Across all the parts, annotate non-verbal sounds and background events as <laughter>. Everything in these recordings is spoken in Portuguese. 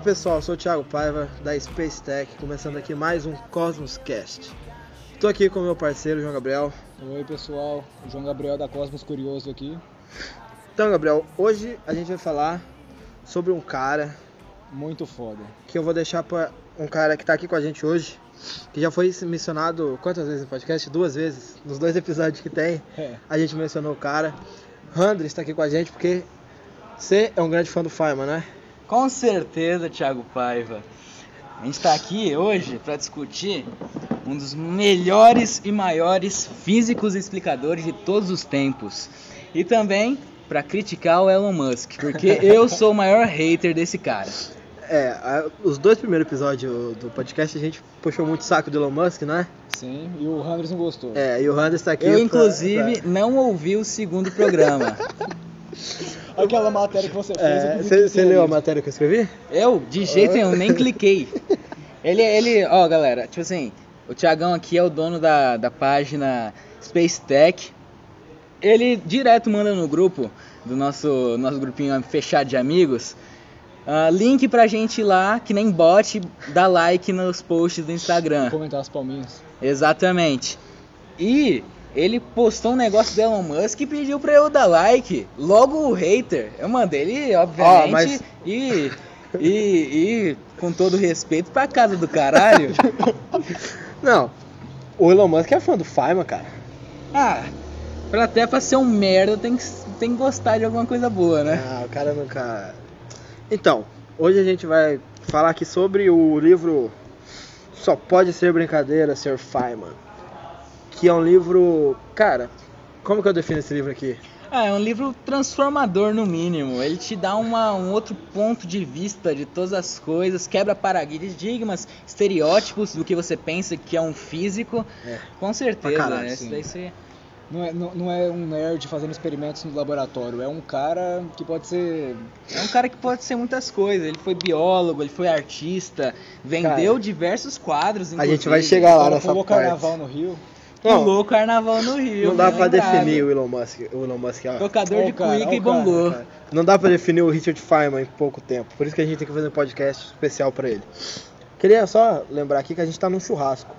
Fala pessoal, sou o Thiago Paiva da Space Tech, começando aqui mais um Cosmos Cast. Estou aqui com meu parceiro João Gabriel. Oi pessoal, o João Gabriel da Cosmos Curioso aqui. Então, Gabriel, hoje a gente vai falar sobre um cara Muito foda. que eu vou deixar para um cara que está aqui com a gente hoje, que já foi mencionado quantas vezes no podcast? Duas vezes, nos dois episódios que tem. É, A gente mencionou o cara. Randre está aqui com a gente porque você é um grande fã do Feynman, né? Com certeza, Thiago Paiva. A gente está aqui hoje para discutir um dos melhores e maiores físicos e explicadores de todos os tempos. E também para criticar o Elon Musk, porque <laughs> eu sou o maior hater desse cara. É, a- os dois primeiros episódios do podcast a gente puxou muito saco do Elon Musk, né? sim, e o Randers não gostou. É, e o Randers está aqui. Eu, pra- inclusive, pra- não ouvi o segundo programa. <laughs> Aquela matéria que você fez. É, eu Você cliquei leu a matéria que eu escrevi? Eu, de jeito nenhum, nem cliquei. Ele, ele, ó, galera, tipo assim, o Thiagão aqui é o dono da, da página Space Tech. Ele direto manda no grupo do nosso, nosso grupinho fechado de amigos. ah, link pra gente lá, que nem bot, dá like nos posts do Instagram. Comentar as palminhas. Exatamente. E ele postou um negócio do Elon Musk e pediu pra eu dar like. Logo o hater. Eu mandei ele, obviamente, Ó, mas- e, e, e com todo respeito pra casa do caralho. <laughs> Não. O Elon Musk é fã do Feynman, cara. ah, pra até pra ser um merda tem que, tem que gostar de alguma coisa boa, né? Ah, o cara nunca. Então, hoje a gente vai falar aqui sobre o livro Só Pode Ser Brincadeira, Sr. Feynman. Que é um livro. Cara, como que eu defino esse livro aqui? Ah, é um livro transformador no mínimo. Ele te dá uma, um outro ponto de vista de todas as coisas, quebra paradigmas, estereótipos do que você pensa que é um físico. É. Com certeza, caralho, né? Isso daí você... Não é, não, não é um nerd fazendo experimentos no laboratório, é um cara que pode ser. É um cara que pode ser muitas coisas. Ele foi biólogo, ele foi artista, vendeu Cara, diversos quadros. A gente vai chegar lá nessa parte. carnaval no Rio. Não, Pulou o carnaval no Rio. não dá bem pra lembrado. definir o Elon Musk. O Elon Musk ó. Tocador Ó de cara, cuíca ó e cara, bongô. Cara, Não dá pra definir o Richard Feynman em pouco tempo. Por isso que a gente tem que fazer um podcast especial pra ele. Queria só lembrar aqui que a gente tá num churrasco.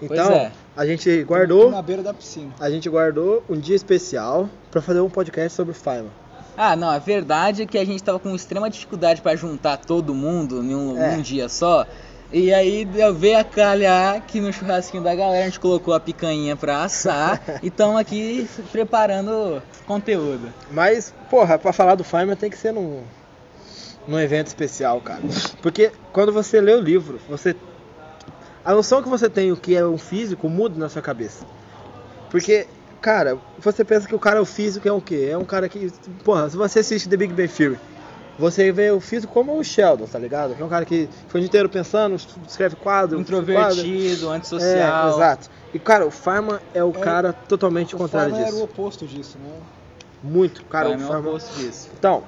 Pois Então, é. a gente guardou, Na beira da piscina. a gente guardou um dia especial pra fazer um podcast sobre o Feynman. Ah, não, a verdade é que a gente tava com extrema dificuldade pra juntar todo mundo em um, É. num dia só. E aí eu veio a calhar que no churrasquinho da galera a gente colocou a picanha pra assar <laughs> e estamos aqui preparando conteúdo. Mas, porra, pra falar do Feynman tem que ser num, num evento especial, cara. Porque quando você lê o livro, você. A noção que você tem o que é um físico muda na sua cabeça. Porque, cara, você pensa que o cara é o físico é o quê? É um cara que. Porra, se você assiste The Big Bang Theory, você vê o físico como o Sheldon, tá ligado? Que é um cara que foi o dia inteiro pensando, escreve quadro. quadro. Introvertido, É, antissocial. exato. E, cara, o Feynman é o É, cara totalmente O contrário Feynman era o disso. oposto disso, né? Muito, cara. O é o Feynman- oposto disso. então,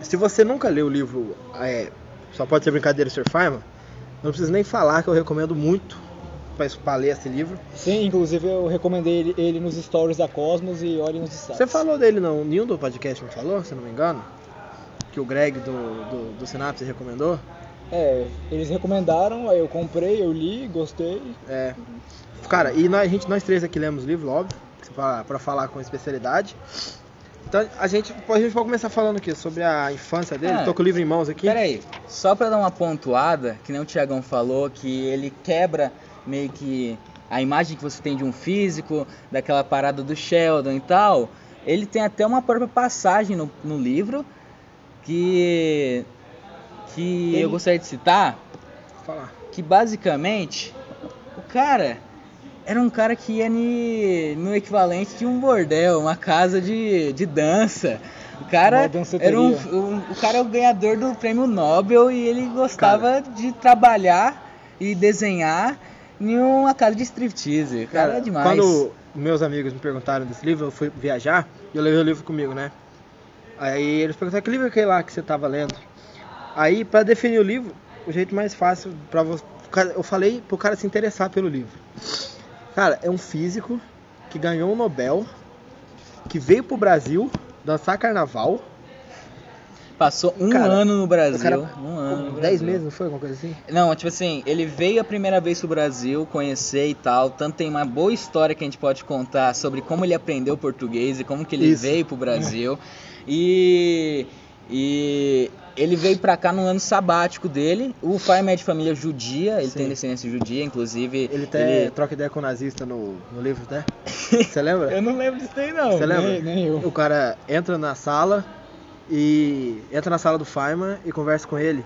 se você nunca leu o livro é, Só Pode Ser Brincadeira, Sr. Feynman, não preciso nem falar que eu recomendo muito pra, pra ler esse livro. Sim, inclusive eu recomendei ele, ele nos stories da Cosmos e olhem nos destaques. Você falou dele não, nenhum do podcast me falou, se não me engano? Que o Greg do, do, do Synapse recomendou? É, eles recomendaram, aí eu comprei, eu li, gostei. É. Cara, e nós, a gente, nós três aqui lemos o livro, óbvio, pra, pra falar com especialidade. Então a gente, a gente pode começar falando aqui sobre a infância dele. Ah, Tô com o livro em mãos aqui. Pera aí, só pra dar uma pontuada, que nem o Tiagão falou, que ele quebra meio que a imagem que você tem de um físico, daquela parada do Sheldon e tal. Ele tem até uma própria passagem no, no livro que, que eu gostaria de citar, falar. que basicamente o cara era um cara que ia ni- no equivalente de um bordel, uma casa de, de dança. O cara era um, um- o cara é o ganhador do prêmio Nobel e ele gostava de trabalhar e desenhar em uma casa de striptease. O cara, é demais. Quando meus amigos me perguntaram desse livro, eu fui viajar e eu levei o livro comigo, né? Aí eles perguntaram que livro é aquele lá que você tava lendo. Aí, pra definir o livro, o jeito mais fácil para você. Eu falei pro cara se interessar pelo livro. Cara, é um físico que ganhou um Nobel, que veio pro Brasil dançar carnaval. passou um Cara, ano no Brasil. o cara- um ano no 10 Brasil. meses, não foi alguma coisa assim? Não, tipo assim, ele veio a primeira vez pro Brasil, conhecer e tal. Tanto tem uma boa história que a gente pode contar sobre como ele aprendeu português e como que ele Isso. veio pro Brasil. <laughs> E, e ele veio pra cá no ano sabático dele. O pai é de família judia, ele Sim. tem descendência judia, inclusive. Ele até troca ideia com o nazista no, no livro, né? <laughs> Você lembra? Eu não lembro disso aí, não. Você lembra? Nem, nem eu. O cara entra na sala e entra na sala do Feynman e conversa com ele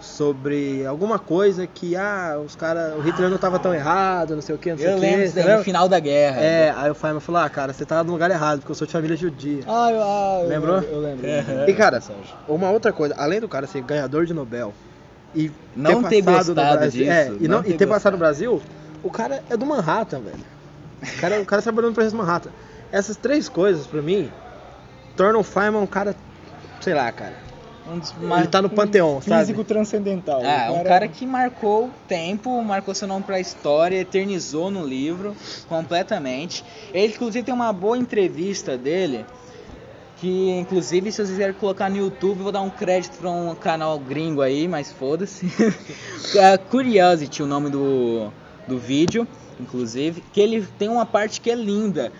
sobre alguma coisa que ah, os cara, o Hitler não tava tão errado, não sei o que, não sei Eu o que. lembro daí, no final da guerra. É, aí o Feynman falou: "Ah, cara, você tá no lugar errado, porque eu sou de família judia". Ah, eu, ah, eu- Lembrou? Eu, lembro. Aham. E cara, uma outra coisa, além do cara ser ganhador de Nobel e Não ter passado no gostado Brasil, disso, é, e, não não, e ter ter passado no. Brasil, o cara é do Manhattan, velho. O cara, o cara trabalhou no projeto Manhattan. Essas três coisas, pra mim, tornam o Feynman um cara, sei lá, cara. Um dos Ele tá no panteão, sabe? Físico transcendental. Ah, O um cara que marcou o tempo, marcou seu nome pra história, eternizou no livro completamente. Ele, inclusive, tem uma boa entrevista dele. Que, inclusive, se vocês quiserem colocar no YouTube, eu vou dar um crédito pra um canal gringo aí, mas foda-se. <laughs> É Curiosity, o nome do, do vídeo, inclusive. Que ele tem uma parte que é linda.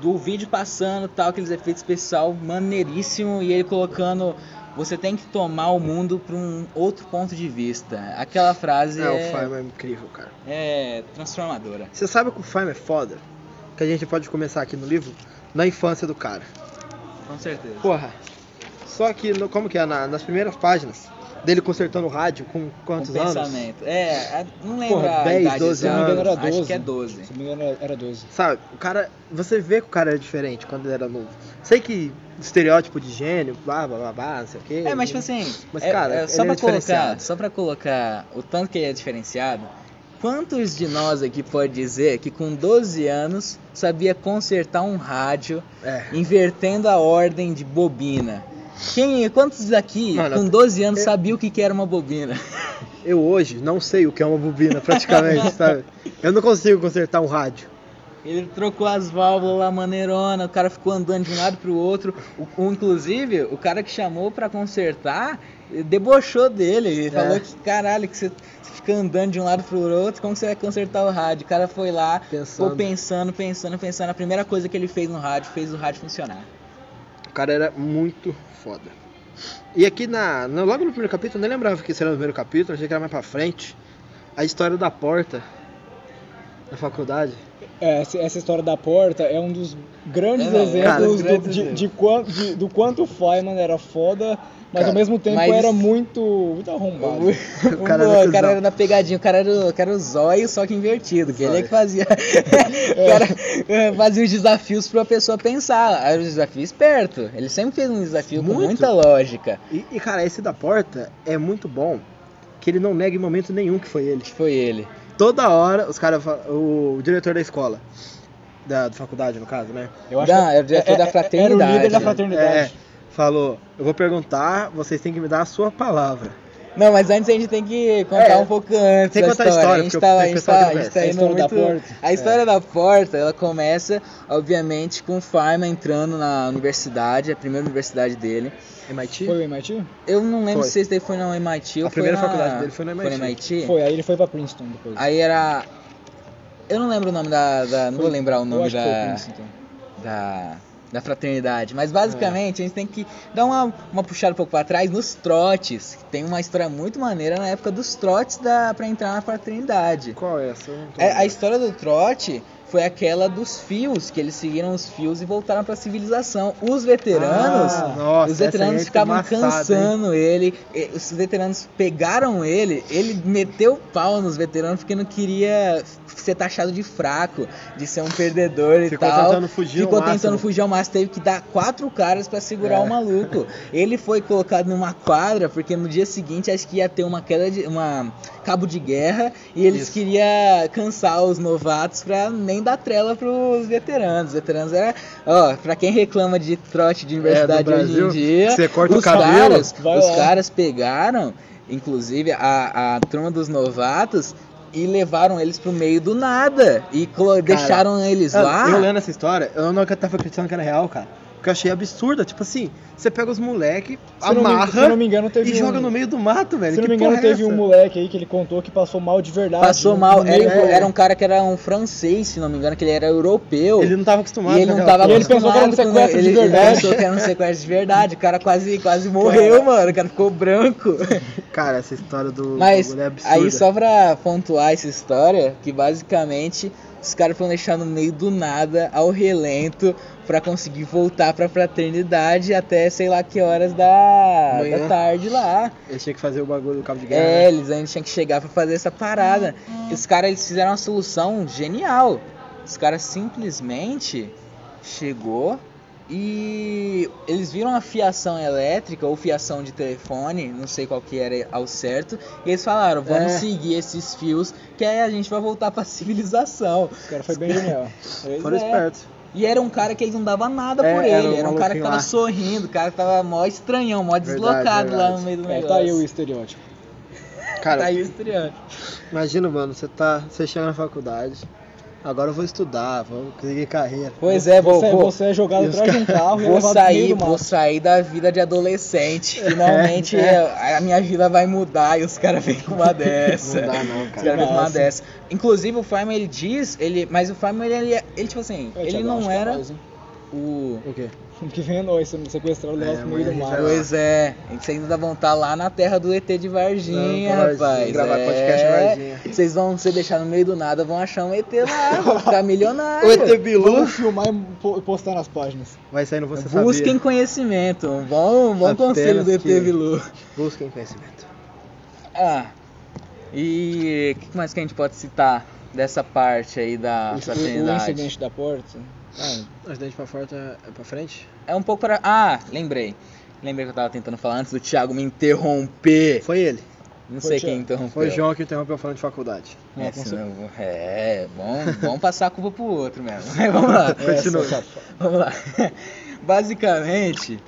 Do vídeo passando tal, aqueles efeitos especial maneiríssimo. E ele colocando você tem que tomar o mundo para um outro ponto de vista. Aquela frase É, o Feynman é incrível, cara. é transformadora. Você sabe que o Feynman é foda? Que a gente pode começar aqui no livro, na infância do cara. Com certeza. Porra, só que, no- como que é, na- nas primeiras páginas, dele consertando o rádio com quantos Com anos? pensamento. É, a- não lembro Porra, a 10, idade 12 Se não me engano, anos. era 12. Acho que é 12. Se não me engano, era- era 12. Sabe, o cara. Você vê que o cara era diferente quando ele era novo. Sei que estereótipo de gênio, blá blá blá, blá não sei o quê. É, mas tipo assim, Mas, é- cara, é, só ele pra é diferenciado. colocar, só para colocar o tanto que ele é diferenciado, quantos de nós aqui pode dizer que com 12 anos sabia consertar um rádio É. invertendo a ordem de bobina? Quem, quantos daqui Mano, com 12 anos eu- sabia o que era uma bobina? <laughs> Eu hoje não sei o que é uma bobina, praticamente, <laughs> sabe? Eu não consigo consertar um rádio. Ele trocou as válvulas lá maneirona, o cara ficou andando de um lado pro outro. O, inclusive, o cara que chamou pra consertar debochou dele. Ele É. falou que caralho, que você você fica andando de um lado pro outro, como você vai consertar o rádio? O cara foi lá, Pensando. ficou pensando, pensando, pensando. A primeira coisa que ele fez no rádio, fez o rádio funcionar. O cara era muito foda. E aqui na, no- logo no primeiro capítulo, eu nem lembrava que era no primeiro capítulo, achei que era mais pra frente. A história da porta da faculdade. É, essa, história da porta é um dos grandes É, exemplos cara, do, grandes de, de quanto, de- do quanto o Feynman era foda, mas Cara, ao mesmo tempo mas- era muito, muito arrombado. <laughs> O O cara o cara era da pegadinha, o cara era, o- o cara era o zóio, só que invertido, que ele é que fazia. <laughs> <laughs> o cara eh, fazia os desafios pra pessoa pensar. Era um desafio esperto. Ele sempre fez um desafio com Muito. muita lógica. E, e, cara, esse da porta é muito bom. Que ele não nega em momento nenhum que foi ele. Que foi ele. Toda hora, os caras. fa- O, diretor da escola. Da, da faculdade, no caso, né? Eu acho Não, que era o diretor da Era o fraternidade. líder da fraternidade. É, falou: Eu vou perguntar, vocês têm que me dar a sua palavra. Não, mas antes a gente tem que contar É, um pouco antes tem que contar a história. história, a gente porque tá, a gente tá, a gente tá indo A história da muito... porta. A história da porta, ela começa, obviamente, com o Feynman entrando na universidade, a primeira universidade dele. MIT? Foi o MIT? Eu não lembro Foi. se esse daí foi no MIT ou A primeira foi na... faculdade dele foi no Foi no MIT. MIT? Foi, aí ele foi pra Princeton depois. Aí era... Eu não lembro o nome da... da- não Foi- vou lembrar o eu nome acho que foi da... Princeton. da, da fraternidade. Mas basicamente a gente tem que dar uma, uma puxada um pouco pra trás nos trotes. que Tem uma história muito maneira na época dos trotes da, pra entrar na fraternidade. Qual é essa? É, a história do trote foi aquela dos fios, que eles seguiram os fios e voltaram pra civilização. Os veteranos, Ah, nossa, os veteranos é ficavam hein? cansando ele, e os veteranos pegaram ele, ele meteu o pau nos veteranos porque não queria ser taxado de fraco, de ser um perdedor e Ficou tal. tentando fugir Ficou máximo. tentando fugir ao máximo, teve que dar quatro caras pra segurar É. o maluco. Ele foi colocado numa quadra porque no dia seguinte acho que ia ter uma queda de uma cabo de guerra e eles Isso. queriam cansar os novatos pra nem dar trela pros veteranos. Os veteranos era, ó, pra quem reclama de trote de universidade hoje Brasil, em dia, você corta o os cabelo, caras, os lá. caras pegaram, inclusive a, a turma dos novatos e levaram eles pro meio do nada e colo- deixaram eles Cara, lá. Eu lendo essa história, eu não tava acreditando que era real, cara. Que eu achei absurda. Tipo assim, você pega os moleque, Se eu não me- amarra não me engano, teve e um- joga no meio do mato, velho. Se eu não me engano, é teve um essa? moleque aí que ele contou que passou mal de verdade. Passou mal, era, era um cara que era um francês, se não me engano, que ele era europeu. Ele não tava acostumado E ele não tava porra. ele pensou que era um acostumado com- sequestro de ele- ele verdade. pensou que era um sequestro de verdade. O cara quase, quase morreu, mano. O cara ficou branco. Cara, essa história do Mas é absurda. aí só pra pontuar essa história, que basicamente os caras foram deixar no meio do nada, ao relento, pra conseguir voltar pra fraternidade até sei lá que horas da, Manhã. da tarde lá. Ele tinha que fazer o bagulho do cabo de guerra. É, né? eles ainda tinham que chegar pra fazer essa parada. E os caras eles fizeram uma solução genial. Os caras simplesmente chegou e eles viram a fiação elétrica ou fiação de telefone, não sei qual que era ao certo, e eles falaram, vamos É. seguir esses fios que aí a gente vai voltar pra <laughs> civilização. O cara foi bem genial. <laughs> Foram é. espertos. E era um cara que eles não davam nada É, por era ele, um era um cara que tava lá. sorrindo, o cara tava mó estranhão, mó Verdade, deslocado lá verdade. no meio do É, negócio. tá aí o estereótipo. <laughs> Cara, Tá aí o estereótipo. imagina, mano, você tá. Você chega na faculdade. Agora eu vou estudar, vou seguir carreira. Pois é, vou, você, vou, você é jogado os atrás de um carro e é vou sair, vou sair da vida de adolescente. <laughs> Finalmente É, a minha vida vai mudar e os caras vêm com uma <laughs> dessa. Não dá não, Os cara. caras vêm com uma dessa. Inclusive o Fireman ele diz, ele, mas o Fireman ele, ele tipo assim, É, ele Thiago, acho não que é era o O quê? Que vem é nós, sendo sequestrado É, levado pro meio do a gente. Pois é, vocês ainda vão estar lá na terra do ET de Varginha, Varginha, rapaz. gravar é. podcast em Varginha. Vocês vão se deixar no meio do nada, vão achar um ET lá, <laughs> vão ficar milionário. O ET Bilu Vamos filmar e po- postar nas páginas. vai sair no Você Busquem Sabia. conhecimento, um bom, bom Apenas conselho do ET que- Bilu. Busquem conhecimento. Ah, e o que mais que a gente pode citar dessa parte aí da O- o, o fraternidade? incidente da porta. Ah, Mas dente pra fora é pra frente? É um pouco para. Ah, lembrei. Lembrei que eu tava tentando falar antes do Thiago me interromper. Foi ele. Não Foi sei o quem interrompeu. Foi o João que interrompeu falando de faculdade. É, com senão é, bom, vamos passar a culpa pro outro mesmo. <laughs> Mas vamos lá. Continua. <laughs> essa- Vamos lá. Basicamente,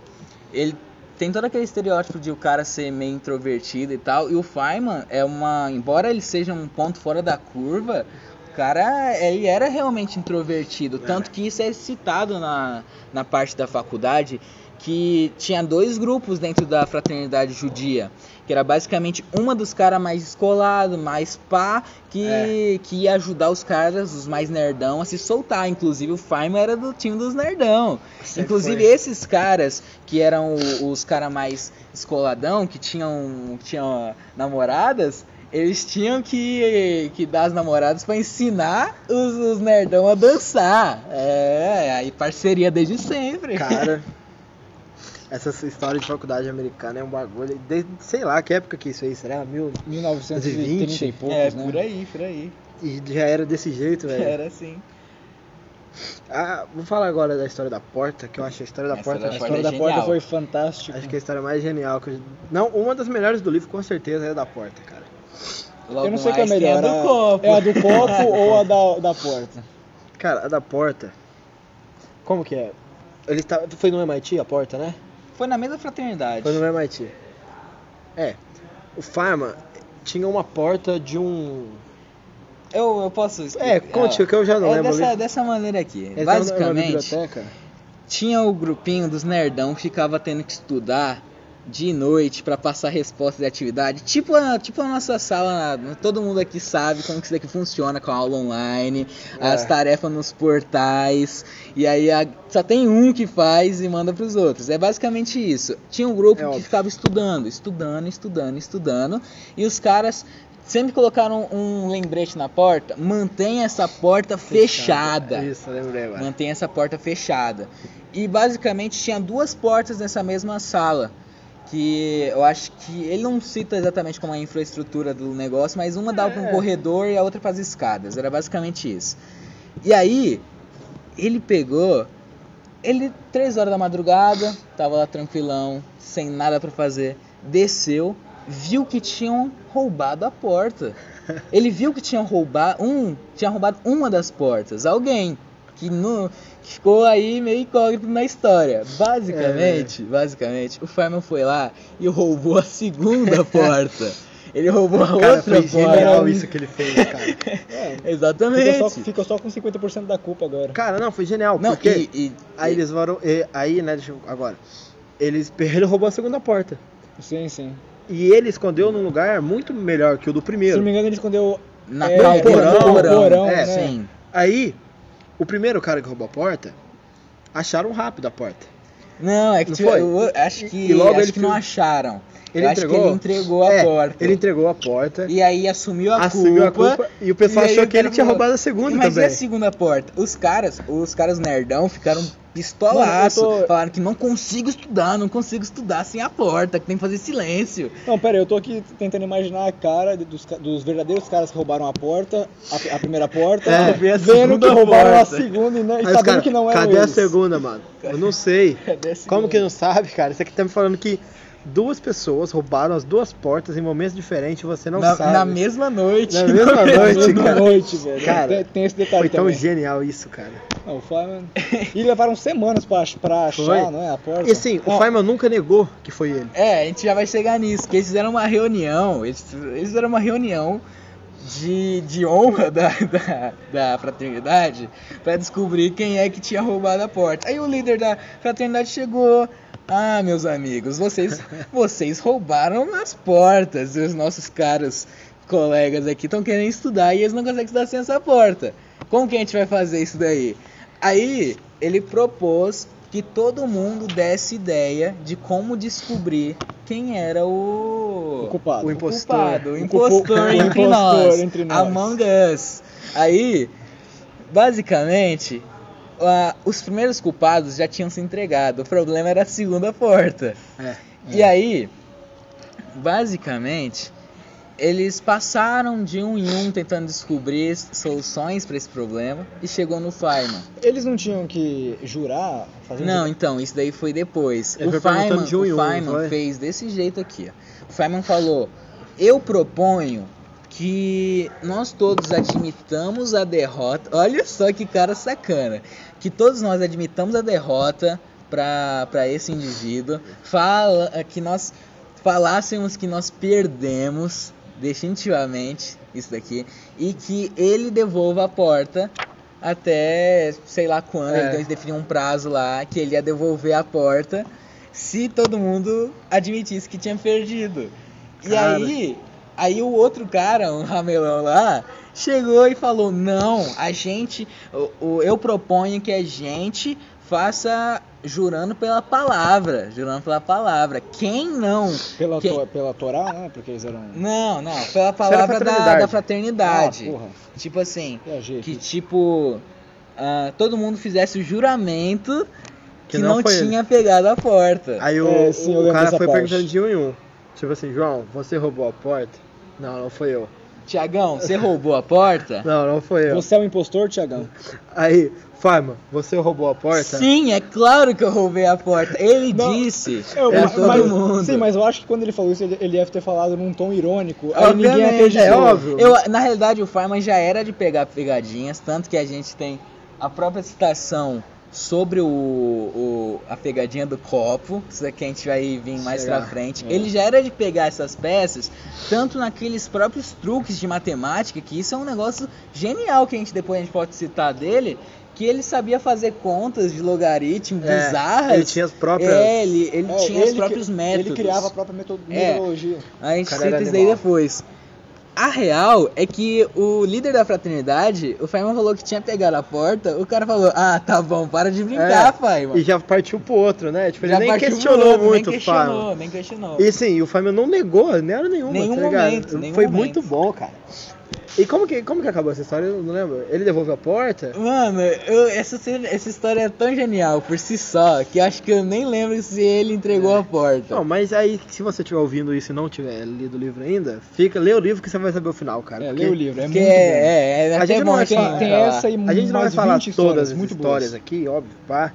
ele tem todo aquele estereótipo de o cara ser meio introvertido e tal. E o Feynman é uma. Embora ele seja um ponto fora da curva, o cara ele era realmente introvertido. Tanto que isso é citado na, na parte da faculdade. Que tinha dois grupos dentro da fraternidade judia. Que era basicamente uma dos caras mais escolados, mais pá, que, É. que ia ajudar os caras, os mais nerdão, a se soltar. Inclusive o Feynman era do time dos nerdão. Sempre Inclusive foi. esses caras que eram os caras mais escoladão, que tinham, que tinham namoradas, eles tinham que, que dar as namoradas pra ensinar os, os nerdão a dançar. É, aí parceria desde sempre. Cara, <laughs> essa história de faculdade americana é um bagulho. Desde, sei lá, que época que isso aí? Será? Mil... 1930 e poucos, é, né? por aí, por aí. E já era desse jeito, velho. Era assim. Ah, vou falar agora da história da porta, que eu acho a história da Essa porta. da A história é da porta foi fantástica. acho que a história mais genial. Que eu... Não, uma das melhores do livro, com certeza, é a da porta, cara. Logo Eu não sei qual é melhor. a do copo. É a do copo <laughs> ou a da, da porta? Cara, a da porta. Como que é? Ele tá... Foi no MIT a porta, né? Foi na mesma fraternidade. Foi no MIT. É. O Farma tinha uma porta de um. Eu, eu posso explicar? É, conte, que eu já não é lembro. dessa, dessa maneira aqui. Tava na Basicamente, tinha o grupinho dos nerdão que ficava tendo que estudar de noite pra passar resposta de atividade. Tipo a, tipo a nossa sala, todo mundo aqui sabe como que isso daqui funciona com a aula online, É. as tarefas nos portais, e aí a- só tem um que faz e manda pros outros. É basicamente isso. Tinha um grupo É que óbvio. ficava estudando, estudando, estudando, estudando, e os caras sempre colocaram um lembrete na porta, mantenha essa porta fechada. Isso, eu lembrei agora. Mantém essa porta fechada. E basicamente tinha duas portas nessa mesma sala. Que eu acho que ele não cita exatamente como é a infraestrutura do negócio, mas uma dava para um É. corredor e a outra para as escadas. Era basicamente isso. E aí, ele pegou. Ele, três horas da madrugada, tava lá tranquilão, sem nada para fazer. Desceu, viu que tinham roubado a porta. <laughs> Ele viu que tinham roubado um, tinha roubado uma das portas, alguém que não que ficou aí meio incógnito na história. Basicamente, basicamente, o Fireman foi lá e roubou a segunda <laughs> porta. Ele roubou a Cara, outra foi porta. genial isso que ele fez, cara. <laughs> É, Exatamente. ficou, só, ficou só com 50% da culpa agora. Cara, não, foi genial, Não, porque e, e- aí eles foram, e- aí, né, deixa eu, agora, eles, <laughs> ele roubou a segunda porta. Sim, sim. E ele escondeu num lugar muito melhor que o do Se primeiro. não me engano, ele escondeu. na É, do porão, porão, é, né? sim. Aí, o primeiro cara que roubou a porta, acharam rápido a porta. Não, é que Não tipo, foi? eu acho que E logo acho ele que não acharam. Ele eu entregou? acho que ele entregou a É, porta. Ele entregou a porta, E aí assumiu a assumiu culpa. a culpa e o pessoal e achou que ele tinha roubado a segunda Mas e também. a segunda porta? Os caras, os caras nerdão ficaram pistolaço. Tô- Falaram que não consigo estudar, não consigo estudar sem a porta, que tem que fazer silêncio. Não, pera aí, eu tô aqui tentando imaginar a cara dos, dos verdadeiros caras que roubaram a porta, a, a primeira porta, É. A vendo que segunda roubaram a porta. segunda e, não, e os sabendo caras, que não eram cadê a eles. segunda, mano? Eu não sei. Cadê a Como que não sabe, cara? Isso aqui tá me falando que duas pessoas roubaram as duas portas em momentos diferentes você não na, sabe. na mesma noite. Na <laughs> mesma Na noite, mesma cara. noite, velho. Cara, tem, tem esse detalhe Foi tão também. genial isso, cara. Não, o Feynman... E levaram semanas pra, pra achar, Foi. não é, a porta. E assim, o Feynman nunca negou que foi ele. É, a gente já vai chegar nisso, que eles fizeram uma reunião, eles, eles fizeram uma reunião de, de honra <laughs> da, da, da fraternidade pra descobrir quem é que tinha roubado a porta. Aí o líder da fraternidade chegou. Ah, meus amigos, vocês, <laughs> vocês roubaram as portas. E os nossos caros colegas aqui estão querendo estudar e eles não conseguem estudar sem essa porta. Como que a gente vai fazer isso daí? Aí ele propôs que todo mundo desse ideia de como descobrir quem era o, O culpado. O o impostor. culpado, o O impostor, o entre, impostor nós, entre nós. Among Us. Aí, basicamente, a- os primeiros culpados já tinham se entregado. O problema era a segunda porta. É. E aí, basicamente, eles passaram de um em um tentando descobrir soluções para esse problema e chegou no Feynman. Eles não tinham que jurar? Um Não, então, isso daí foi depois. Ele o Feynman, de um o um, Feynman foi? fez desse jeito aqui. ó. O Feynman falou: Eu proponho que nós todos admitamos a derrota. Olha só que cara sacana. Que todos nós admitamos a derrota para esse indivíduo. Fala, que nós falássemos que nós perdemos definitivamente isso daqui e que ele devolva a porta até sei lá quando, É. então eles definiam um prazo lá que ele ia devolver a porta se todo mundo admitisse que tinha perdido. E Cara. aí, aí o outro cara, um ramelão lá, chegou e falou: "Não, a gente, o, o- eu proponho que a gente faça jurando pela palavra, jurando pela palavra. Quem não Pela, Quem- to, pela Torá, né? Porque eles eram. não, não, pela palavra da, fraternidade. da fraternidade. Ah, porra. tipo assim, Viajei que tipo, ah, todo mundo fizesse o juramento que, Que não, não foi ele. tinha pegado a porta. Aí o, É, sim, o cara foi parte. perguntando de um em um. Tipo assim, João, você roubou a porta? Não, não foi eu. Tiagão, você roubou a porta? <laughs> Não, não foi eu. Você é o impostor, Tiagão? Aí, Farma, você roubou a porta? Sim, é claro que eu roubei a porta. Ele Não, disse Eu- pra mas- todo mas- mundo. Sim, mas eu acho que quando ele falou isso, ele, ele deve ter falado num tom irônico. Aí ninguém Obviamente, acreditou. é óbvio. Eu, na realidade, o Farman já era de pegar pegadinhas, tanto que a gente tem a própria citação sobre o, o- a pegadinha do copo, isso aqui a gente vai vir mais Chegar, pra frente. é. Ele já era de pegar essas peças, tanto naqueles próprios truques de matemática, que isso é um negócio genial que a gente depois a gente pode citar dele, que ele sabia fazer contas de logaritmo É, bizarras. ele tinha as próprias- É, ele, ele É, tinha os ele próprios cri- métodos. Ele criava a própria É. metodologia. A gente cita isso daí depois. A real é que o líder da fraternidade, o Feynman falou que tinha pegado a porta, o cara falou, ah, tá bom, para de brincar, É, Feynman. E já partiu pro outro, né? Tipo, ele Já nem questionou outro, muito nem questionou, nem questionou. E sim, o Feynman não negou, nem era nenhuma, Nenhum tá ligado? momento, nenhum Foi momento. muito bom, cara. E como que, como que acabou essa história? Eu não lembro. Ele devolveu a porta? Mano, eu- essa, essa história é tão genial por si só, que acho que eu nem lembro se ele entregou a porta. Não, mas aí, se você estiver ouvindo isso e não tiver lido o livro ainda, fica, lê o livro que você vai saber o final, cara. É, porque lê o livro, é muito bom. é, é, é A gente não bom vai a gente falar- Tem essa e A gente não vai falar 20 todas as histórias boas. aqui, óbvio, pá,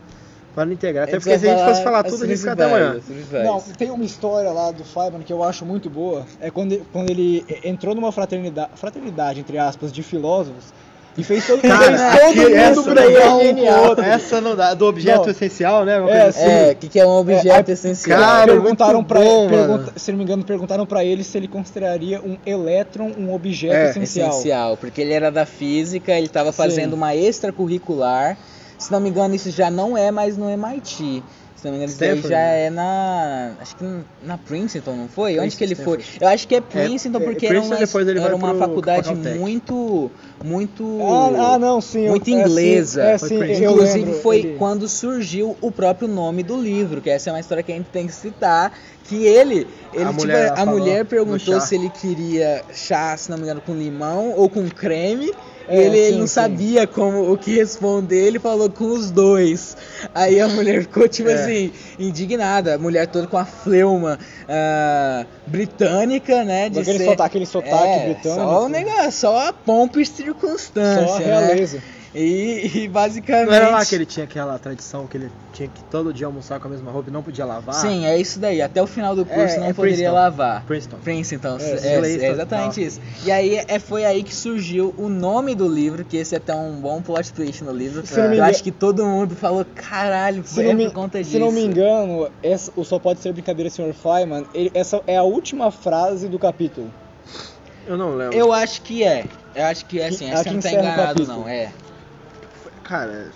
para não integrar. Até porque se a gente fosse falar tudo, a gente fica até amanhã. Não, tem uma história lá do Feynman que eu acho muito boa. É quando ele, quando ele entrou numa fraternidade, fraternidade, entre aspas, de filósofos. E fez todo, Cara, fez todo mundo essa brigar daí é um com o genial. outro. Essa não dá. Do objeto Não. essencial, né? É, assim. É, o que, que é um objeto É, essencial? Cara, perguntaram pra bom, pergunta- se não me engano, perguntaram pra ele se ele consideraria um elétron um objeto É, essencial. essencial, porque ele era da física, ele estava fazendo Sim. uma extracurricular. Se não me engano, isso já não é mais no MIT. Se não me engano, isso Stanford, já né? é na. Acho que na Princeton, não foi? Onde Princeton, que ele foi? Stanford. Eu acho que é Princeton, é, porque Princeton, era uma, era uma pro- faculdade muito. Muito. Ah, ah, não, sim. eu- Muito é, sim, inglesa. É, sim, Princeton. eu Inclusive lembro, foi ele- quando surgiu o próprio nome do livro, que essa é uma história que a gente tem que citar, que ele, ele A tipo, mulher, a mulher perguntou se ele queria chá, se não me engano, com limão ou com creme. É, ele, ele sim, não sim. sabia como o que responder, ele falou com os dois. Aí a mulher ficou tipo É. assim, indignada, a mulher toda com a fleuma ah, britânica, né, de Aquele ser sotaque, aquele sotaque é, britânico. Só o negócio, só a pompa circunstância, Só a né? realeza. E, e basicamente. Não era lá que ele tinha aquela tradição que ele tinha que todo dia almoçar com a mesma roupa e não podia lavar? Sim, é isso daí. Até o final do curso É, não é poderia Princeton. lavar. Princeton. Princeton, É, é, inglês, é exatamente tal. isso. E aí é, foi aí que surgiu o nome do livro, que esse é até um bom plot twist no livro. Eu acho que todo mundo falou, caralho, Se me, por conta disso. se não me engano, essa, o Só Pode Ser Brincadeira, Sr. Feynman, ele- essa é a última frase do capítulo. Eu não lembro. Eu acho que é. Eu acho que é assim, a acho que não tá enganado não, é. Cara,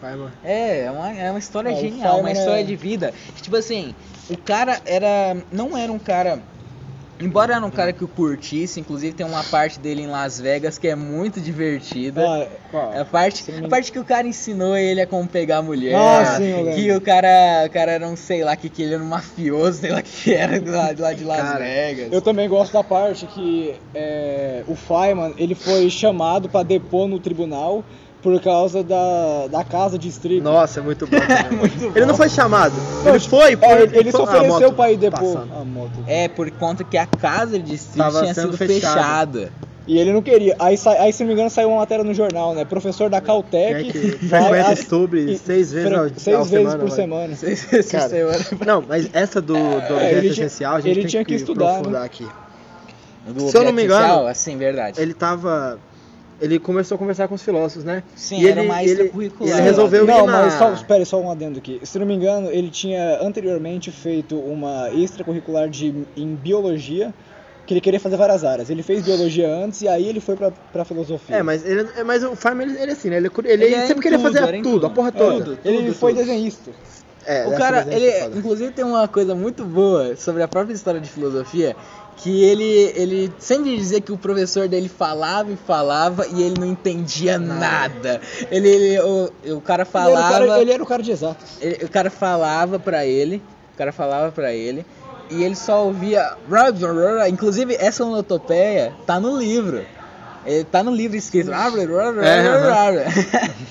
Feynman. É, é uma, é uma história É, genial, uma história é- de vida. Tipo assim, o cara era. Não era um cara. Embora era um cara que eu curtisse, inclusive tem uma parte dele em Las Vegas que é muito divertida. Ah, Qual? A parte, a parte que o cara ensinou ele a como pegar a mulher. Ah, sim, que o cara, o cara era um, sei lá, que, que ele era um mafioso, sei lá que era de lá, de lá de Las Cara, Vegas. eu também gosto da parte que é, o Feynman ele foi chamado pra depor no tribunal por causa da, da casa de strip. Nossa, é muito bom. <laughs> também. Muito Ele não bom. foi chamado. Ele foi. É, por- ele, ele só Ah, ofereceu moto pra ir passando. a moto. É, por conta que a casa de strip Tava tinha sido fechada. fechada. E ele não queria. Aí, sa- aí, se não me engano, saiu uma matéria no jornal, né? Professor da É Caltech que vai <laughs> frequenta seis vezes ao- seis ao vezes semana, por vai. semana. Cara, Não, mas essa do, do É, objeto essencial, a gente ele tem tinha que estudar, aprofundar né? aqui. Do Se eu não me engano, assim, verdade. Ele tava. Ele começou a conversar com os filósofos, né? Sim, E era ele- uma ele- extracurricular. ele resolveu Não, mas só, espere, só um adendo aqui. Se não me engano, ele tinha anteriormente feito uma extracurricular de, em biologia, que ele queria fazer várias áreas. Ele fez biologia antes e aí ele foi pra, pra filosofia. É, mas, ele, é, mas o Feynman, ele, ele assim, né? Ele, ele, Ele é sempre em queria tudo, fazer tudo, tudo. a porra É, toda. tudo. ele foi desenhista. É, O cara, ele, inclusive tem uma coisa muito boa sobre a própria história de filosofia, que ele, ele sempre dizia que o professor dele falava e falava e ele não entendia nada. Ele, ele- o, o cara Ele era, o falava, cara, ele era o cara de exatas. ele- o cara falava pra ele, o cara falava pra ele e ele só ouvia, inclusive essa onotopeia tá no livro. Ele tá no livro escrito. É. <laughs>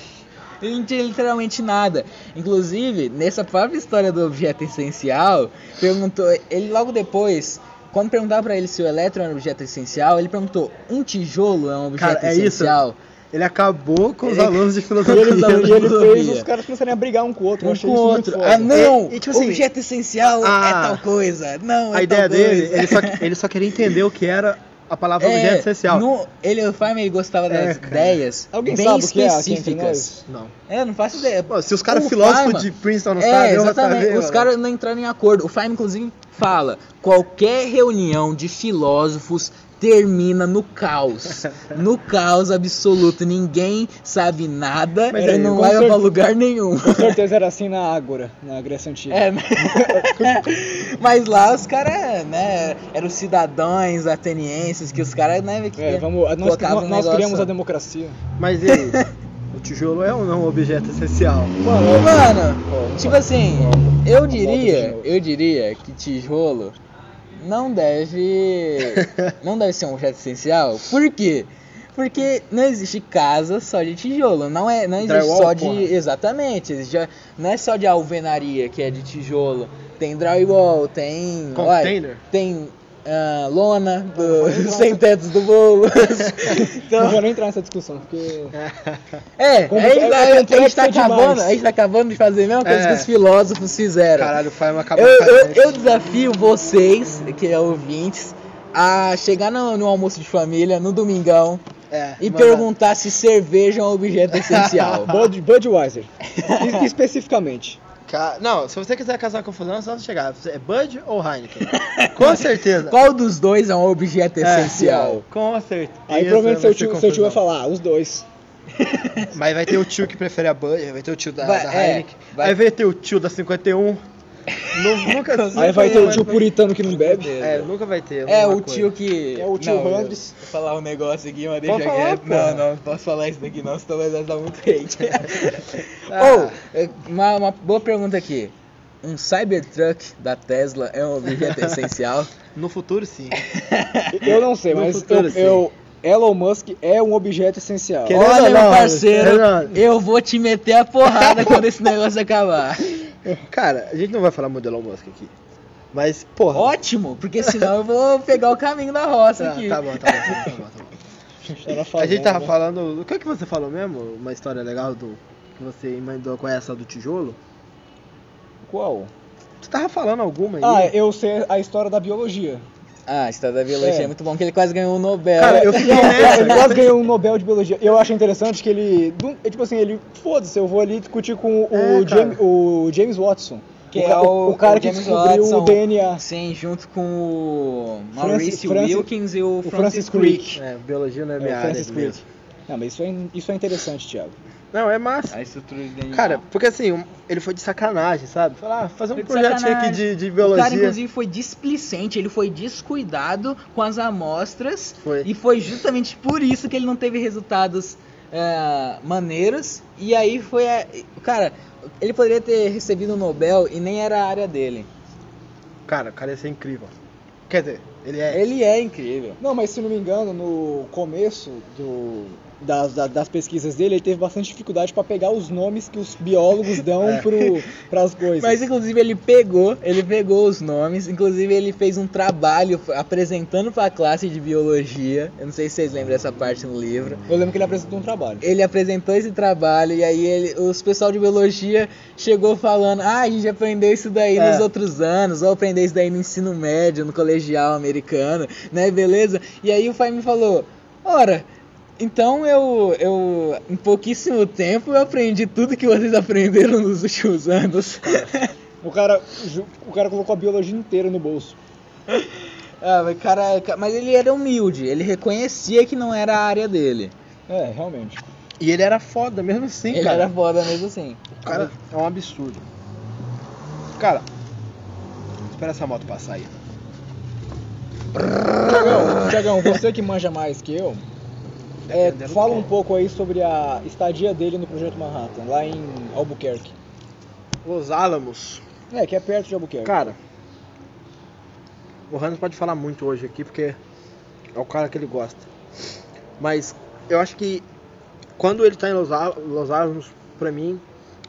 Ele não tinha literalmente nada. Inclusive, nessa própria história do objeto essencial, perguntou. Ele logo depois, quando perguntaram pra ele se o elétron era um objeto essencial, ele perguntou: um tijolo é um objeto Cara, é isso. essencial? Ele acabou com os Ele- alunos de <laughs> E filosofia. ele, Não, e ele fez os caras começarem a brigar um com o outro. Eu Um achei com o isso outro. Ah, não! E- e, tipo assim, objeto essencial a- é tal coisa. Não, é A ideia tal dele, coisa. ele só, <laughs> ele só queria entender o que era a palavra É, objeto essencial. No, ele, o Feynman, ele gostava das É, cara. ideias Alguém bem sabe o que é específicas. nós? Não. É, não faço ideia. Pô, se os caras filósofos de Princeton não é, sabem, exatamente. saber. Os caras não entraram em acordo. O Feynman, inclusive, fala: qualquer reunião de filósofos termina no caos. no caos absoluto. Ninguém sabe nada Mas e aí, não leva pra lugar nenhum. Com certeza era assim na Ágora, na Grécia Antiga. É, mas- <laughs> mas lá os caras, né, eram cidadãos atenienses que os caras, né, que É, vamos, nós, colocavam nós, nós criamos a democracia. Mas e aí? o tijolo é ou não um objeto essencial? Mano, Mano, tipo assim, eu diria, eu diria que tijolo não deve <laughs> não deve ser um objeto essencial. Por quê? Porque não existe casa só de tijolo, não é, não existe Drywall, só de porra. exatamente, existe, não é só de alvenaria que é de tijolo. Tem drywall, tem olha, Container? tem ah, lona do <laughs> sem tetos do bolo. <laughs> não então, vou nem entrar nessa discussão, porque. <laughs> é, gente, é- tá- é a gente tá acabando, a gente tá acabando de fazer a mesma coisa É. que os filósofos fizeram. Caralho, o Feynman acabou Eu, eu, eu desafio vocês, que é ouvintes, a chegar no, no almoço de família, no domingão, É, e manda- perguntar se cerveja é um objeto essencial. Bud, Budweiser. Es- Especificamente. Ca- Não, se você quiser casar com fulano, é só chegar. É Bud ou Heineken? <laughs> com certeza. Qual dos dois é um objeto É, essencial? Com certeza. Aí provavelmente seu tio, seu tio vai confusão. falar, ah, os dois. Mas vai ter o tio que prefere a Bud, vai ter o tio da, Vai- da é, Heineken. vai- Aí vai ter o tio da 51. Nu- nunca, Aí vai ter o tio puritano que não bebe. É, nunca vai ter. É, o coisa. tio que. É o tio não, eu-. Vou falar um negócio aqui, mas deixa quieto. pô. Não, não, não posso falar isso daqui não, senão vai dar muito hate. Ah. Ou, é, uma, uma boa pergunta aqui. Um Cybertruck da Tesla é um objeto <laughs> essencial? No futuro, sim. <laughs> Eu não sei, No mas futuro, eu, sim. eu- Elon Musk é um objeto essencial. Querendo Olha, ou meu não, parceiro, não. eu vou te meter a porrada quando esse negócio acabar. <laughs> Cara, a gente não vai falar muito do Elon Musk aqui. Mas, porra. Ótimo, porque senão eu vou pegar o caminho da roça Tá, aqui. tá bom, tá bom, tá bom, tá bom, <laughs> tá A gente tava fazendo, falando. O que, é que você falou mesmo? Uma história legal do. Que você emendou com essa do tijolo? Qual? Você tava falando alguma aí? Ah, eu sei a história da biologia. Ah, a história da biologia é. É. muito bom, que ele quase ganhou o Nobel. Cara, eu <laughs> fiquei Ele nessa. quase ganhou um Nobel de Biologia. Eu acho interessante que ele. é Tipo assim, ele. Foda-se, eu vou ali discutir com o, É. James, o James Watson. Que o, é o- o cara o que descobriu Watson. o DNA. Sim, junto com o Francis- Maurice Francis- Wilkins e o, o Francis, Francis Crick. É, biologia não é É, minha área Francis mesmo. Crick. Não, mas isso é, isso é interessante, Thiago. Não, é massa. A estrutura de DNA. Cara, porque assim, ele foi de sacanagem, sabe? Falar, ah, fazer um projetinho aqui de, de O cara, biologia. inclusive, foi displicente, ele foi descuidado com as amostras. Foi. E foi justamente por isso que ele não teve resultados é, maneiros. E aí foi. a- Cara, ele poderia ter recebido o Nobel e nem era a área dele. Cara, o cara ia ser incrível. Quer dizer, ele é. Ele é incrível. Não, mas se não me engano, no começo do, das, da- das pesquisas dele, ele teve bastante dificuldade para pegar os nomes que os biólogos dão <laughs> É. pro, pras coisas. Mas inclusive ele pegou, ele pegou os nomes, inclusive ele fez um trabalho apresentando para a classe de biologia. Eu não sei se vocês lembram dessa parte no livro. Eu lembro que ele apresentou um trabalho. Ele apresentou esse trabalho e aí ele, os pessoal de biologia chegou falando: "Ah, a gente aprendeu isso daí É. nos outros anos, ou aprendeu isso daí no ensino médio, no colegial americano, né, beleza?" E aí o pai me falou: "Ora, então eu, eu em pouquíssimo tempo eu aprendi tudo que vocês aprenderam nos últimos anos." O cara, o cara colocou a biologia inteira no bolso. <laughs> Ah, mas, cara, ca- mas ele era humilde, ele reconhecia que não era a área dele. É, realmente. E ele era foda mesmo assim, ele cara. era foda mesmo assim. O cara é um absurdo. Cara, espera essa moto passar aí. Tiagão, você que manja mais que eu, é, fala um pouco aí sobre a estadia dele no Projeto Manhattan, lá em Albuquerque. Los Alamos. É, que é perto de Albuquerque. Cara, o Hans pode falar muito hoje aqui porque é o cara que ele gosta. Mas eu acho que quando ele tá em Los Alamos, pra mim,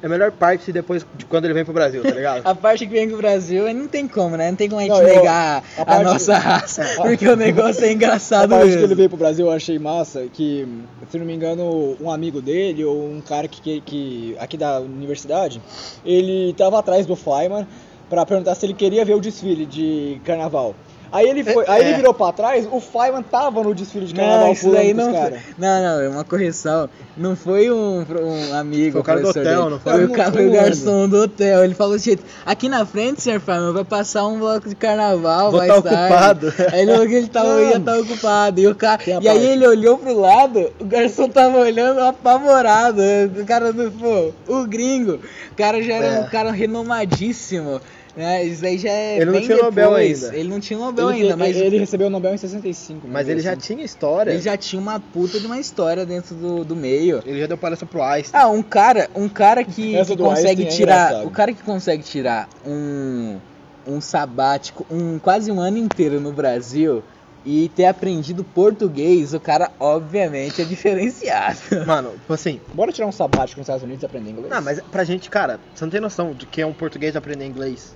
é a melhor parte depois de quando ele vem pro Brasil, tá ligado? <laughs> A parte que vem pro Brasil, não tem como, né? Não tem como a gente Não, eu- negar a a, nossa raça, É. <laughs> porque o negócio é A engraçado parte mesmo. que ele veio pro Brasil eu achei massa, que, se não me engano, um amigo dele, ou um cara que, que, que- aqui da universidade, ele tava atrás do Feynman pra perguntar se ele queria ver o desfile de carnaval. Aí ele foi, aí ele É. virou pra trás, o Feynman tava no desfile de carnaval Não, isso pulando daí com os não cara. Não, não, é uma correção. Não foi um, um amigo, Foi o cara do hotel, dele. não foi? Foi o, ca- não- foi o garçom do hotel. Ele falou assim: aqui na frente, senhor Fábio, vai passar um bloco de carnaval, Vou vai tá estar. ocupado. Aí ele falou que ele tava, Não. ia estar ocupado. E, o cara, e aí ele olhou pro lado, o garçom tava olhando apavorado. O cara do, pô, o gringo. O cara já era É. um cara renomadíssimo. Né? Isso aí já é Ele não bem tinha Nobel depois. ainda. Ele não tinha Nobel Ele, ainda, mas ele recebeu o Nobel em 65. Mas ele já assim. tinha história. ele já tinha uma puta de uma história dentro do, do meio. Ele já deu palestra pro Einstein. Ah, um cara, um cara que, que consegue Einstein é tirar, engraçado. o cara que consegue tirar um um sabático, um quase um ano inteiro no Brasil e ter aprendido português, o cara obviamente é diferenciado. <laughs> Mano, tipo assim. Bora tirar um sabático nos Estados Unidos e aprender inglês? Não, mas pra gente, cara, você não tem noção do que é um português aprender inglês.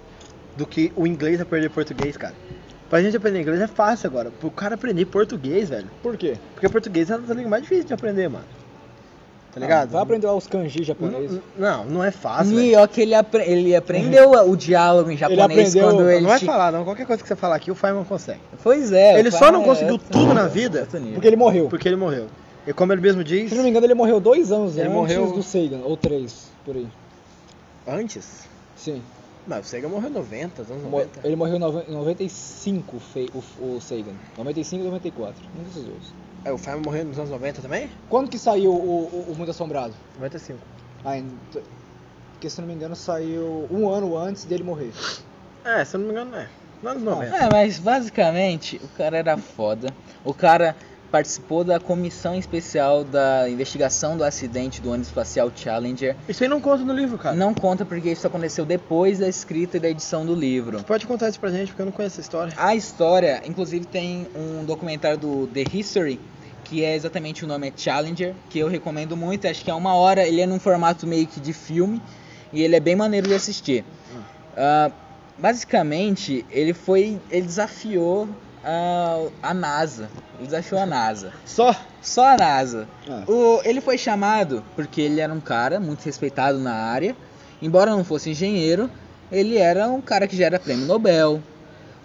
Do que o inglês aprender português, cara. Pra gente aprender inglês é fácil agora. Pro cara aprender português, velho. Por quê? Porque português é a língua mais difícil de aprender, mano. Tá ligado? Ah, vai aprender lá os kanji japoneses. Não, não é fácil, E ó que ele, apre- ele aprendeu o diálogo em japonês aprendeu- quando ele Não vai falar, não. Qualquer coisa que você falar aqui, o Feynman consegue. Pois é. Ele só não é conseguiu tudo nível, na vida. Porque ele morreu. Porque ele morreu. E como ele mesmo diz, Se não me engano, ele morreu dois anos Ele antes morreu- do Sagan, ou três, por aí. antes. Sim. Mas o Sega morreu em 90, anos Mo- 90. Ele morreu em noven- em 95, fe- o, o Sagan. 95 e 94, um desses dois. É, o Feynman morreu nos anos 90 também? Quando que saiu o, o, o Mundo Assombrado? 95. Ah, em- porque se não me engano saiu um ano antes dele morrer. É, se eu não me engano, é. Nos anos 90. É, mas basicamente o cara era foda. O cara participou da comissão especial da investigação do acidente do ônibus espacial Challenger. Isso aí não conta no livro, cara. Não conta porque isso aconteceu depois da escrita e da edição do livro. Você pode contar isso pra gente, porque eu não conheço essa história. A história, inclusive, tem um documentário do The History, que é exatamente o nome é Challenger, que eu recomendo muito. Acho que é uma hora, ele é num formato meio que de filme e ele é bem maneiro de assistir. Ah, basicamente, ele foi, ele desafiou a, a NASA. Ele desafiou a NASA. Só? Só a NASA. Ah. O, ele foi chamado porque ele era um cara muito respeitado na área. Embora não fosse engenheiro, ele era um cara que já era prêmio Nobel.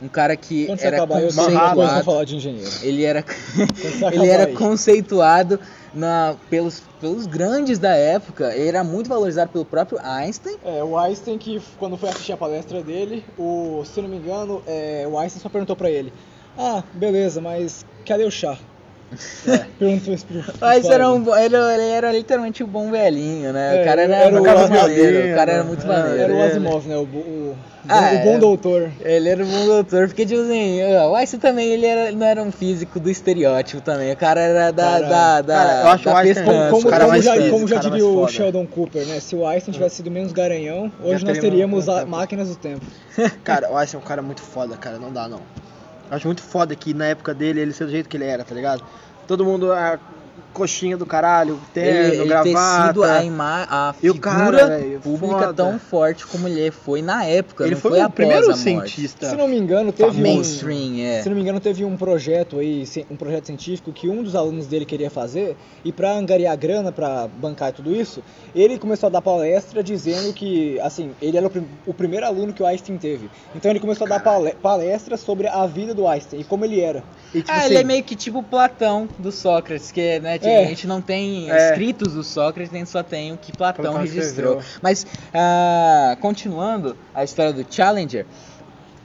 Um cara que Quando você era acabar, conceituado. falar de engenheiro. Ele era, <laughs> ele era aí. conceituado na, pelos, pelos grandes da época. Ele era muito valorizado pelo próprio Einstein. É, o Einstein que quando foi assistir a palestra dele, o, se não me engano, é, o Einstein só perguntou pra ele, ah, beleza, mas cadê o chá? <laughs> Perguntou isso pro, pro Mas era um, ele, ele era literalmente um bom velhinho, né? É, o cara era, era o muito Asimov, maneiro. O cara era né? muito É, maneiro. Era o Asimov, né? O, o, Ah, o bom é. doutor. Ele era um bom doutor, porque tipo assim, o Einstein também ele era, não era um físico do estereótipo também. O cara era da. Cara, da, da cara, eu acho da o Einstein- Como, como, cara como mais já, feliz, como já diria o foda. Sheldon Cooper, né? Se o Einstein tivesse sido menos garanhão, hoje Já nós teríamos um máquinas do tempo. Cara, o Einstein é um cara muito foda, cara. Não dá, não. Acho muito foda que na época dele ele ser do jeito que ele era, tá ligado? Todo mundo, a coxinha do caralho, terno, ele, ele ter gravata. sido a, ima a E o figura cara, velho, pública foda. tão forte como ele foi na época. Ele não foi, foi, o após primeiro a morte. cientista. Se não me engano, teve um, Mainstream, é. Se não me engano, teve um projeto aí, um projeto científico que um dos alunos dele queria fazer e pra angariar grana pra bancar tudo isso, ele começou a dar palestra dizendo que, assim, ele era o, prim- o primeiro aluno que o Einstein teve. Então ele começou a dar pale- palestra sobre a vida do Einstein e como ele era. E, tipo Ah, assim, ele é meio que tipo o Platão do Sócrates, que né, É. a gente não tem É. escritos do Sócrates, a gente só tem o que Platão, Platão registrou. escreveu. Mas, ah, continuando a história do Challenger,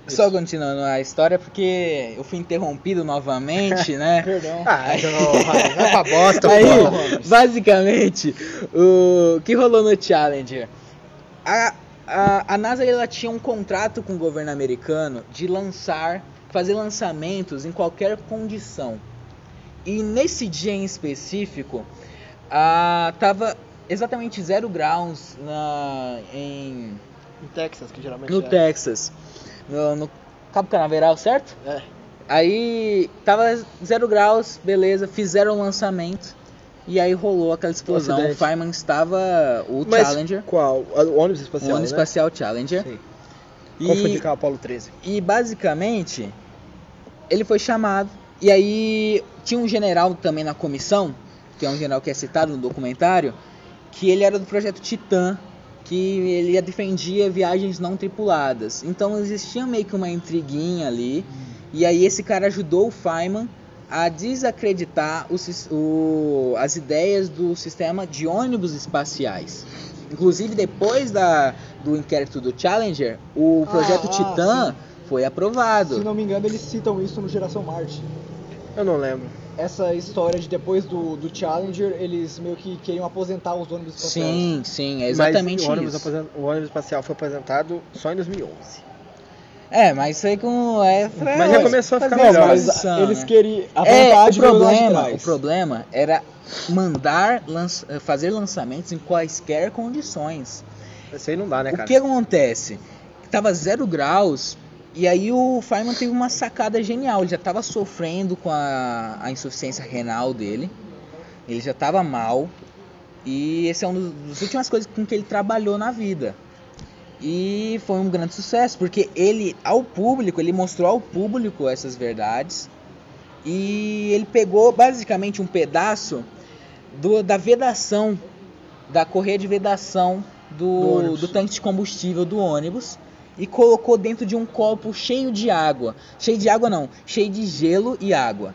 só continuando a história, porque eu fui interrompido novamente, né? <laughs> Perdão. Ah, não, vai pra bosta, Aí, porra. basicamente, o que rolou no Challenger? A, a, a NASA ela tinha um contrato com o governo americano de lançar, fazer lançamentos em qualquer condição. E nesse dia em específico, a, tava exatamente zero graus na, em, Em Texas, que geralmente no é. Texas, no, no Cabo Canaveral, certo? É. Aí tava zero graus, beleza, fizeram o lançamento e aí rolou aquela explosão. O acidente. Feynman estava o Mas Challenger, Qual? O ônibus o espacial, ônibus né? espacial Challenger. Sim. Confundi com a Apollo 13. e basicamente ele foi chamado e aí tinha um general também na comissão, que é um general que é citado no documentário, que ele era do projeto Titã, que ele defendia viagens não tripuladas. Então existia meio que uma intriguinha ali. E aí esse cara ajudou o Feynman a desacreditar o o- as ideias do sistema de ônibus espaciais. Inclusive depois da, do inquérito do Challenger, o Ah, projeto ah, Titã foi aprovado. Se não me engano, eles citam isso no Geração Marte. Eu não lembro. Essa história de depois do, do Challenger, eles meio que queriam aposentar os ônibus espaciais. Sim, sim, é exatamente Mas o ônibus, isso. o ônibus espacial foi apresentado só em 2011. É, mas isso aí com é pra Mas já começou a ficar melhor. Mas eles né? queriam. A É, vontade o problema, o problema era mandar lança- fazer lançamentos em quaisquer condições. Isso aí não dá, né, o cara? que acontece? Tava zero graus e aí o Feynman teve uma sacada genial. Ele já tava sofrendo com a, a insuficiência renal dele. Ele já tava mal. E esse é um dos- das últimas coisas com que ele trabalhou na vida. E foi um grande sucesso, porque ele, ao público, ele mostrou ao público essas verdades. E ele pegou basicamente um pedaço do- da vedação, da correia de vedação Do do, do tanque de combustível do ônibus e colocou dentro de um copo cheio de água. Cheio de água não, cheio de gelo e água.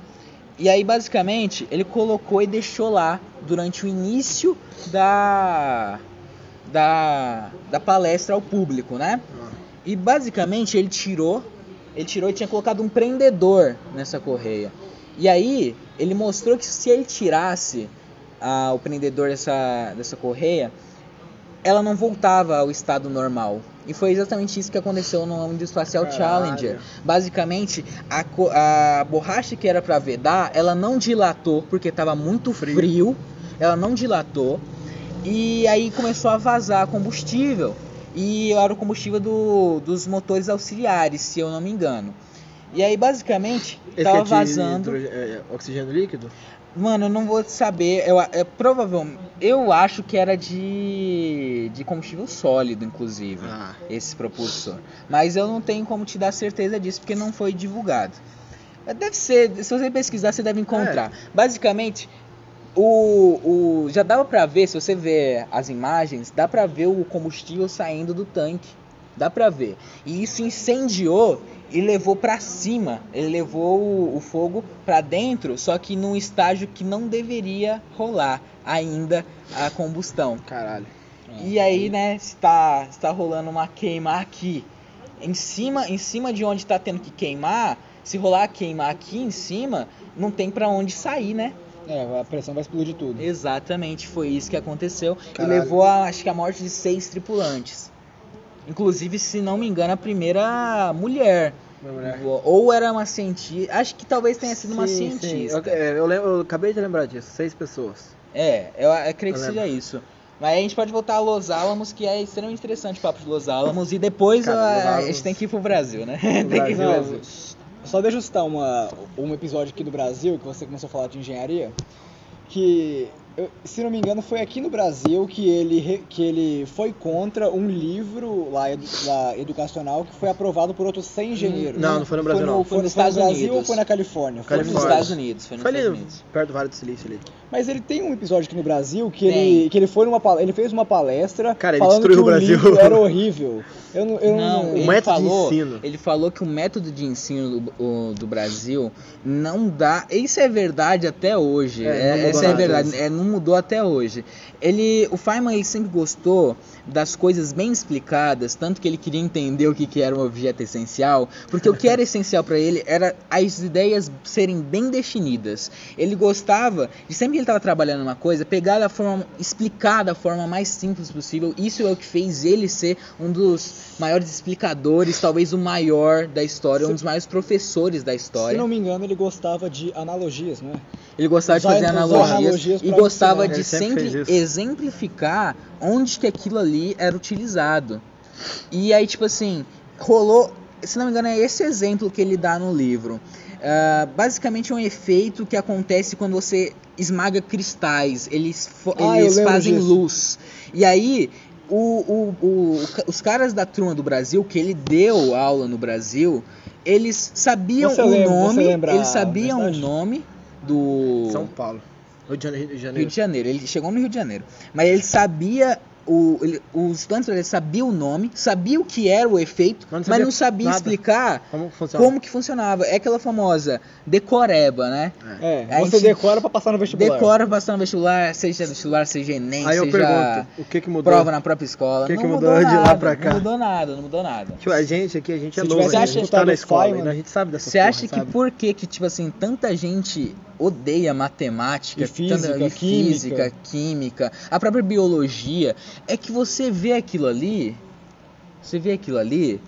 E aí, basicamente, ele colocou e deixou lá durante o início da, da, da palestra ao público, né? E basicamente ele tirou, ele tirou e tinha colocado um prendedor nessa correia. E aí ele mostrou que se ele tirasse ah, o prendedor dessa, dessa correia, ela não voltava ao estado normal. E foi exatamente isso que aconteceu no Indo Espacial Caralho. Challenger. Basicamente, a, a borracha que era para vedar, ela não dilatou porque estava muito frio. Ela não dilatou. E aí começou a vazar combustível. E era o combustível do- dos motores auxiliares, se eu não me engano. E aí, basicamente, Esse tava é vazando. hidroge- é, oxigênio líquido? Mano, eu não vou saber. Eu, é provavelmente. Eu acho que era de. de combustível sólido, inclusive. Ah. Esse propulsor. Mas eu não tenho como te dar certeza disso porque não foi divulgado. Deve ser. Se você pesquisar, você deve encontrar. Basicamente. O, o, já dava pra ver, se você ver as imagens, dá pra ver o combustível saindo do tanque. Dá pra ver. E isso incendiou e levou pra cima. Ele levou o, o fogo pra dentro, só que num estágio que não deveria rolar ainda a combustão. Caralho. E aí, né, está, está rolando uma queima aqui. Em cima, em cima de onde está tendo que queimar, se rolar a queima aqui em cima, não tem pra onde sair, né? É, a pressão vai explodir tudo. Exatamente, foi isso que aconteceu Caralho. e levou a, acho que a morte de seis tripulantes. Inclusive, se não me engano, a primeira mulher. Ou era uma cientista, acho que talvez tenha sido uma Sim, sim. cientista. Eu, é, eu lembro- eu acabei de lembrar disso. Seis pessoas. É, eu, eu creio que seja isso. Mas aí a gente pode voltar a Los Alamos, que é extremamente interessante o papo de Los Alamos. E depois Cara, a, a gente tem que ir pro Brasil, né? <laughs> tem que ir pro Brasil. Brasil. Só deixa eu citar uma, um episódio aqui do Brasil, que você começou a falar de engenharia, que, eu- se não me engano, foi aqui no Brasil que ele, que ele foi contra um livro lá, edu- lá educacional que foi aprovado por outros 100 engenheiros. Não, não foi no Brasil, não. Foi Foi, nos foi no Estados Brasil Unidos. ou foi na Califórnia? Foi nos. Estados Unidos. Foi nos Foi ali Estados Unidos. perto do Vale do Silício ali. Mas ele tem um episódio aqui no Brasil que Tem. ele, que ele foi numa ele fez uma palestra Cara, ele falando que destruiu o o Brasil. livro era horrível. Eu não, eu Não, não, o método de falou, ensino. Ele falou que o método de ensino do, o- do Brasil não dá. Isso é verdade até hoje. É, É, essa é a verdade. É, não mudou até hoje. Ele, o Feynman ele sempre gostou das coisas bem explicadas, tanto que ele queria entender o que, que era um objeto essencial, porque o que era <laughs> essencial para ele era as ideias serem bem definidas. Ele gostava de sempre que ele estava trabalhando uma coisa, pegar da forma, explicar da forma mais simples possível. Isso é o que fez ele ser um dos maiores explicadores, talvez o maior da história, um dos maiores professores da se história. não me engano, ele gostava de analogias, não é? Ele gostava de Usar- fazer usar analogias, analogias e gostava de sempre sempre, exemplificar onde que aquilo ali era utilizado. E aí, tipo assim, rolou, se não me engano, é esse exemplo que ele dá no livro. Ah, basicamente é um efeito que acontece quando você esmaga cristais. Eles, Ah, eu eles fazem disso. luz. E aí, o, o- o- os caras da turma do Brasil, que ele deu aula no Brasil, eles sabiam Você o lembra- você nome. Eles sabiam o nome do. São Paulo. Rio de Janeiro. Rio de Janeiro. Ele chegou no Rio de Janeiro. Mas ele sabia. O, ele, os estudantes ele sabia o nome, sabia o que era o efeito, Mas mas não sabia não sabia explicar Como como que funcionava. É aquela famosa decoreba, né? É, A você gente decora pra passar no vestibular. Decora passando no vestibular, seja vestibular, seja Enem, Aí eu seja pergunto, o que que mudou? prova na própria escola. O que que mudou, mudou de lá nada, pra cá? Não mudou nada, não mudou nada. Tipo, a gente aqui, a gente é Se ainda, a gente tá escutado na escola, ainda, a gente sabe dessa Você acha que por que que, tipo assim, tanta gente odeia matemática, E física, tanta, e química. física, química, a própria biologia, é que você vê aquilo ali, você vê aquilo ali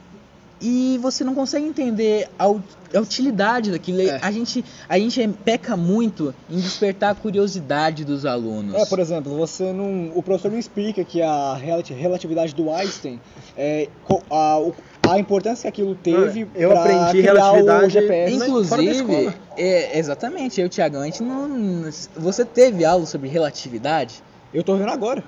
e você não consegue entender a, a utilidade daquilo. É. A gente a gente peca muito em despertar a curiosidade dos alunos. É, por exemplo, você não. O professor não explica que a relati- relatividade do Einstein é a, a importância que aquilo teve Eu pra aprendi criar o relatividade GPS. em- fora da Inclusive, é, exatamente, eu o Thiagão, a gente não. Você teve aula sobre relatividade? Eu tô vendo agora.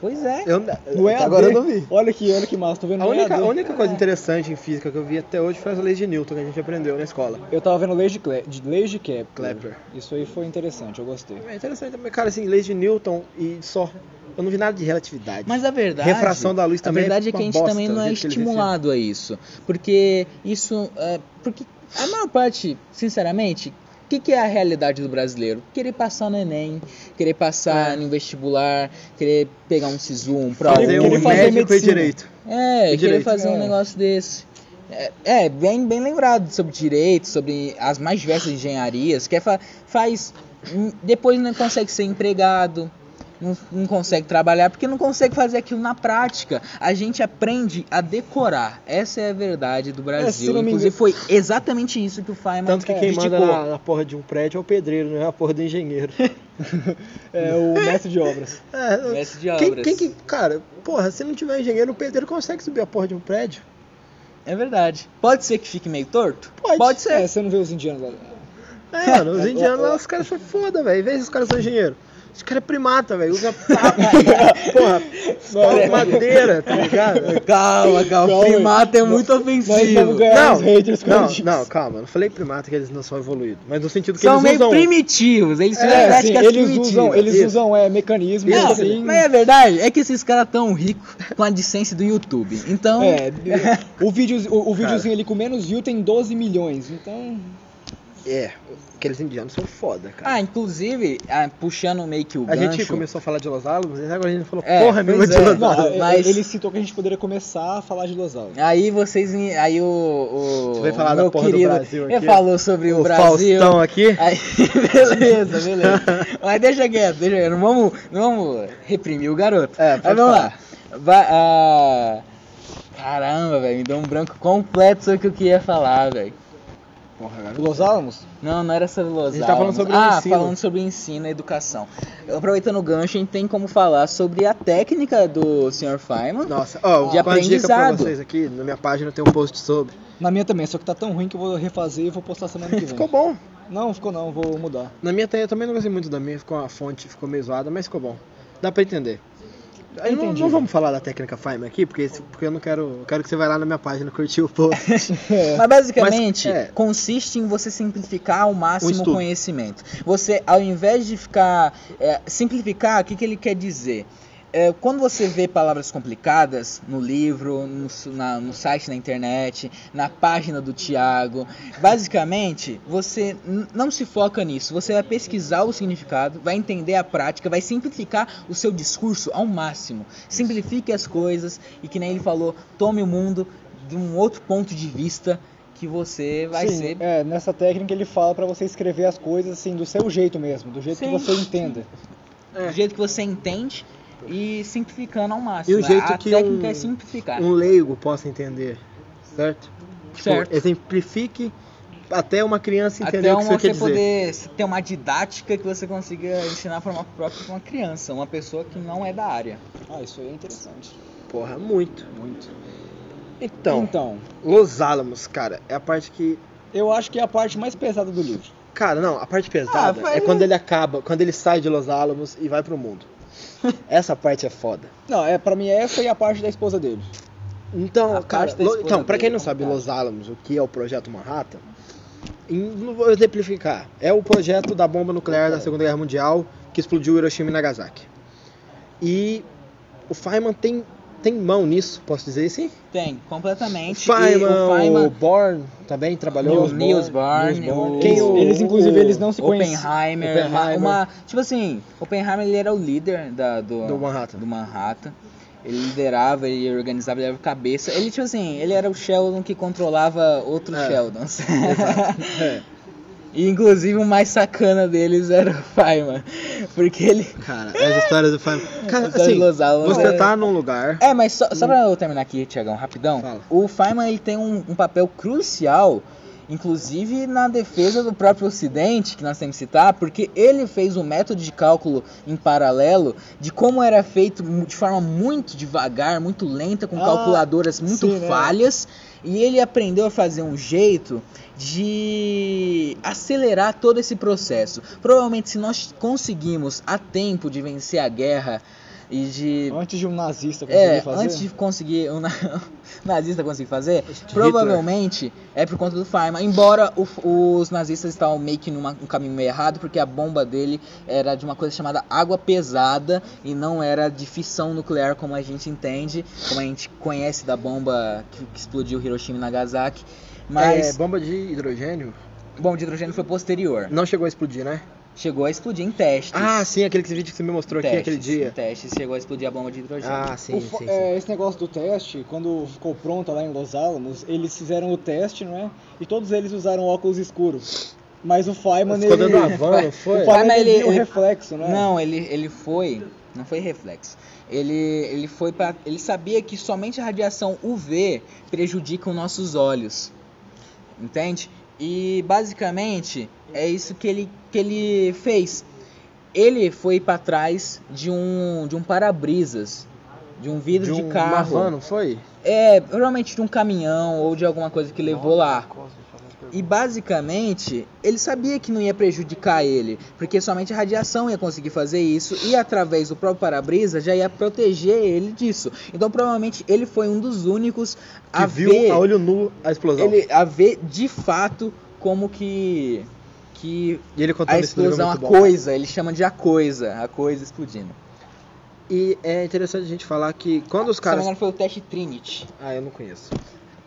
Pois é. Eu, No EAD. agora eu não vi. Olha aqui, olha que massa, tô vendo A única, a única coisa interessante em física que eu vi até hoje foi as leis de Newton que a gente aprendeu na escola. Eu tava vendo leis de, Cle... de leis de Kepler. Kepler. Isso aí foi interessante, eu gostei. É interessante também, cara, assim, leis de Newton e só. Eu não vi nada de relatividade. Mas a verdade. Refração da luz A também verdade é é que a gente bosta, também não é que estimulado a isso. Porque isso. é, porque a maior parte, sinceramente, O que, que é a realidade do brasileiro? Querer passar no Enem, querer passar É. no vestibular, querer pegar um SISU, um ProUni. Fazer querer um fazer e medicina. direito. É, E querer direito, fazer um é. negócio desse. É, é, bem, bem lembrado sobre direito, sobre as mais diversas engenharias, que é fa- faz. hum, Depois não consegue ser empregado, não, não consegue trabalhar, porque não consegue fazer aquilo na prática. A gente aprende a decorar. Essa é a verdade do se Brasil. me Inclusive, foi exatamente isso que o Feynman Tanto que é, quem manda criticou. na, na porra de um prédio é o pedreiro, não é a porra do engenheiro. <laughs> É o mestre de obras. É, Mestre de quem, obras. quem que. Cara, porra, se não tiver engenheiro, o pedreiro consegue subir a porra de um prédio. É verdade. Pode ser que fique meio torto? Pode. ser. É, você não vê os indianos lá. É, mano, os indianos lá, os caras são foda, velho. Vê se os caras são engenheiros. Os caras é primata, velho. Usa papo, <laughs> porra, pau de madeira, tá ligado? <laughs> Calma, calma. Calma. Primata é muito ofensivo. Não, Não, não, calma, eu não falei primata que eles não são evoluídos, mas no sentido que São eles meio usam. primitivos, eles É, sim, práticas eles primitivas. usam, eles Isso. usam é, mecanismos Não, assim. mas é verdade, é que esses caras tão ricos com a licença do YouTube. Então, É, <laughs> o, vídeo, o, o videozinho ali com menos view tem 12 milhões, então. É, aqueles indianos são foda, cara. ah, inclusive, ah, puxando meio que o a gancho. gente começou a falar de Los Alamos, e agora a gente falou É, porra nenhuma de é. Los Não, Alamos. mas- ele citou que a gente poderia começar a falar de Los Alamos. Aí vocês, aí o, o Você vai falar da meu porra do querido, Brasil ele aqui? falou sobre o, O Brasil. Faustão aqui. Aí, <laughs> beleza, beleza. Mas deixa quieto, deixa quieto. Não vamos, não vamos reprimir o garoto. É, Mas vamos falar. lá. Vai, ah, Caramba, velho, me deu um branco completo sobre o que eu queria falar, velho. Porra, agora. Los Alamos? Não, não era sobre Los A gente tá falando Alamos. sobre ah, ensino. falando sobre ensino e educação. Aproveitando o gancho, a gente tem como falar sobre a técnica do Sr. Feynman. Nossa, ó, De uma dica pra aprendizado. vocês aqui, na minha página tem um post sobre. Na minha também, só que tá tão ruim que eu vou refazer e vou postar semana que vem. Ficou bom. Não, ficou não, vou mudar. Na minha eu também não gostei muito da minha, ficou a fonte, ficou meio zoada, mas ficou bom. Dá pra entender. Não, não vamos falar da técnica Feynman aqui, porque, porque eu não quero. Eu quero que você vá lá na minha página curtir o post. <laughs> Mas basicamente Mas, é. consiste em você simplificar ao máximo o conhecimento. Você, ao invés de ficar é, simplificar, o que, que ele quer dizer? É, quando você vê palavras complicadas no livro, no, na- no site na internet, na página do Tiago, basicamente você não se foca nisso. Você vai pesquisar o significado, vai entender a prática, vai simplificar o seu discurso ao máximo. Simplifique as coisas e que nem ele falou, tome o mundo de um outro ponto de vista que você vai Sim, ser. É, nessa técnica ele fala pra você escrever as coisas assim do seu jeito mesmo, do jeito Sim. que você entenda. Do jeito que você entende e simplificando ao máximo. E o jeito a que técnica um- é simplificar. um leigo possa entender, certo? Tipo, Certo. exemplifique até uma criança entender Até o que uma, você quer você dizer. poder ter uma didática que você consiga ensinar para uma própria uma criança, uma pessoa que não é da área. Ah, isso aí é interessante. Porra, muito. Muito. Então, então, Los Alamos, cara, é a parte que. eu acho que é a parte mais pesada do livro. Cara, não, a parte pesada Ah, foi- é quando ele acaba, quando ele sai de Los Alamos e vai pro mundo. Essa parte é foda. Não, é para mim essa e a parte da esposa dele. Então, A cara, parte da Lo- esposa então, pra quem não é sabe complicado. Los Alamos, o que é o projeto Manhattan, não vou exemplificar. É o projeto da bomba nuclear da Segunda Guerra Mundial que explodiu Hiroshima e Nagasaki. E o Feynman tem, tem mão nisso, posso dizer assim? Tem, O completamente. Feynman, o o Feynman Bourne também trabalhou. o Niels o- o- eles, inclusive, eles não se conhecem. Oppenheimer, Oppenheimer. Uma, tipo assim, Oppenheimer ele era o líder da, do, Do Manhattan. do Manhattan. Ele liderava, ele organizava, ele era o cabeça. Ele, tipo assim, ele era o Sheldon que controlava outros É. Sheldons. <laughs> É, e inclusive o mais sacana deles era o Feynman. Porque ele. cara, as histórias do Feynman. <laughs> Cara, História assim, você é- tá num lugar. É, mas só, só pra eu terminar aqui, Tiagão, rapidão. Fala. O Feynman ele tem um, um papel crucial, inclusive na defesa do próprio Ocidente, que nós temos que citar, porque ele fez um método de cálculo em paralelo de como era feito de forma muito devagar, muito lenta, com Ah, calculadoras muito sim, né? falhas. E ele aprendeu a fazer um jeito de acelerar todo esse processo. Provavelmente, se nós conseguimos a tempo de vencer a guerra e de Antes de um nazista conseguir é, fazer. antes de conseguir um na- <laughs> nazista conseguir fazer, Hitler. provavelmente é por conta do Feynman. Embora o- os nazistas estavam meio que num caminho meio errado, porque a bomba dele era de uma coisa chamada água pesada e não era de fissão nuclear como a gente entende, como a gente conhece da bomba que, que explodiu Hiroshima e Nagasaki. É, Mas bomba de hidrogênio. bomba de hidrogênio foi posterior. Não chegou a explodir, né? Chegou a explodir em testes. Ah, sim, aquele vídeo que você me mostrou aqui aquele Testes, Em dia. testes chegou a explodir a bomba de hidrogênio. Ah, sim, O sim, fa- sim. é, esse negócio do teste, quando ficou pronto lá em Los Alamos, eles fizeram o teste, não é? E todos eles usaram óculos escuros. Mas o Feynman, Ficou ele... dando uma van, não <laughs> foi? O Feynman, ele, ele- viu o reflexo, não é? Não, ele, ele foi. Não foi reflexo. Ele, ele foi para. Ele sabia que somente a radiação UV prejudica os nossos olhos. Entende? E basicamente é isso que ele, que ele fez. Ele foi para trás de um, de um para-brisas. De um vidro de, um- carro. Uma van, não foi? É, provavelmente de um caminhão ou de alguma coisa que levou lá. E basicamente, ele sabia que não ia prejudicar ele, porque somente a radiação ia conseguir fazer isso e através do próprio para-brisa já ia proteger ele disso. Então provavelmente ele foi um dos únicos Que a viu ver, a olho nu a explosão. ele a ver de fato como que que E ele contou a livro explosão, a coisa, ele chama de a coisa, a coisa explodindo. E é interessante a gente falar que quando os Se não me caras. engano foi o teste Trinity. Ah, eu não conheço.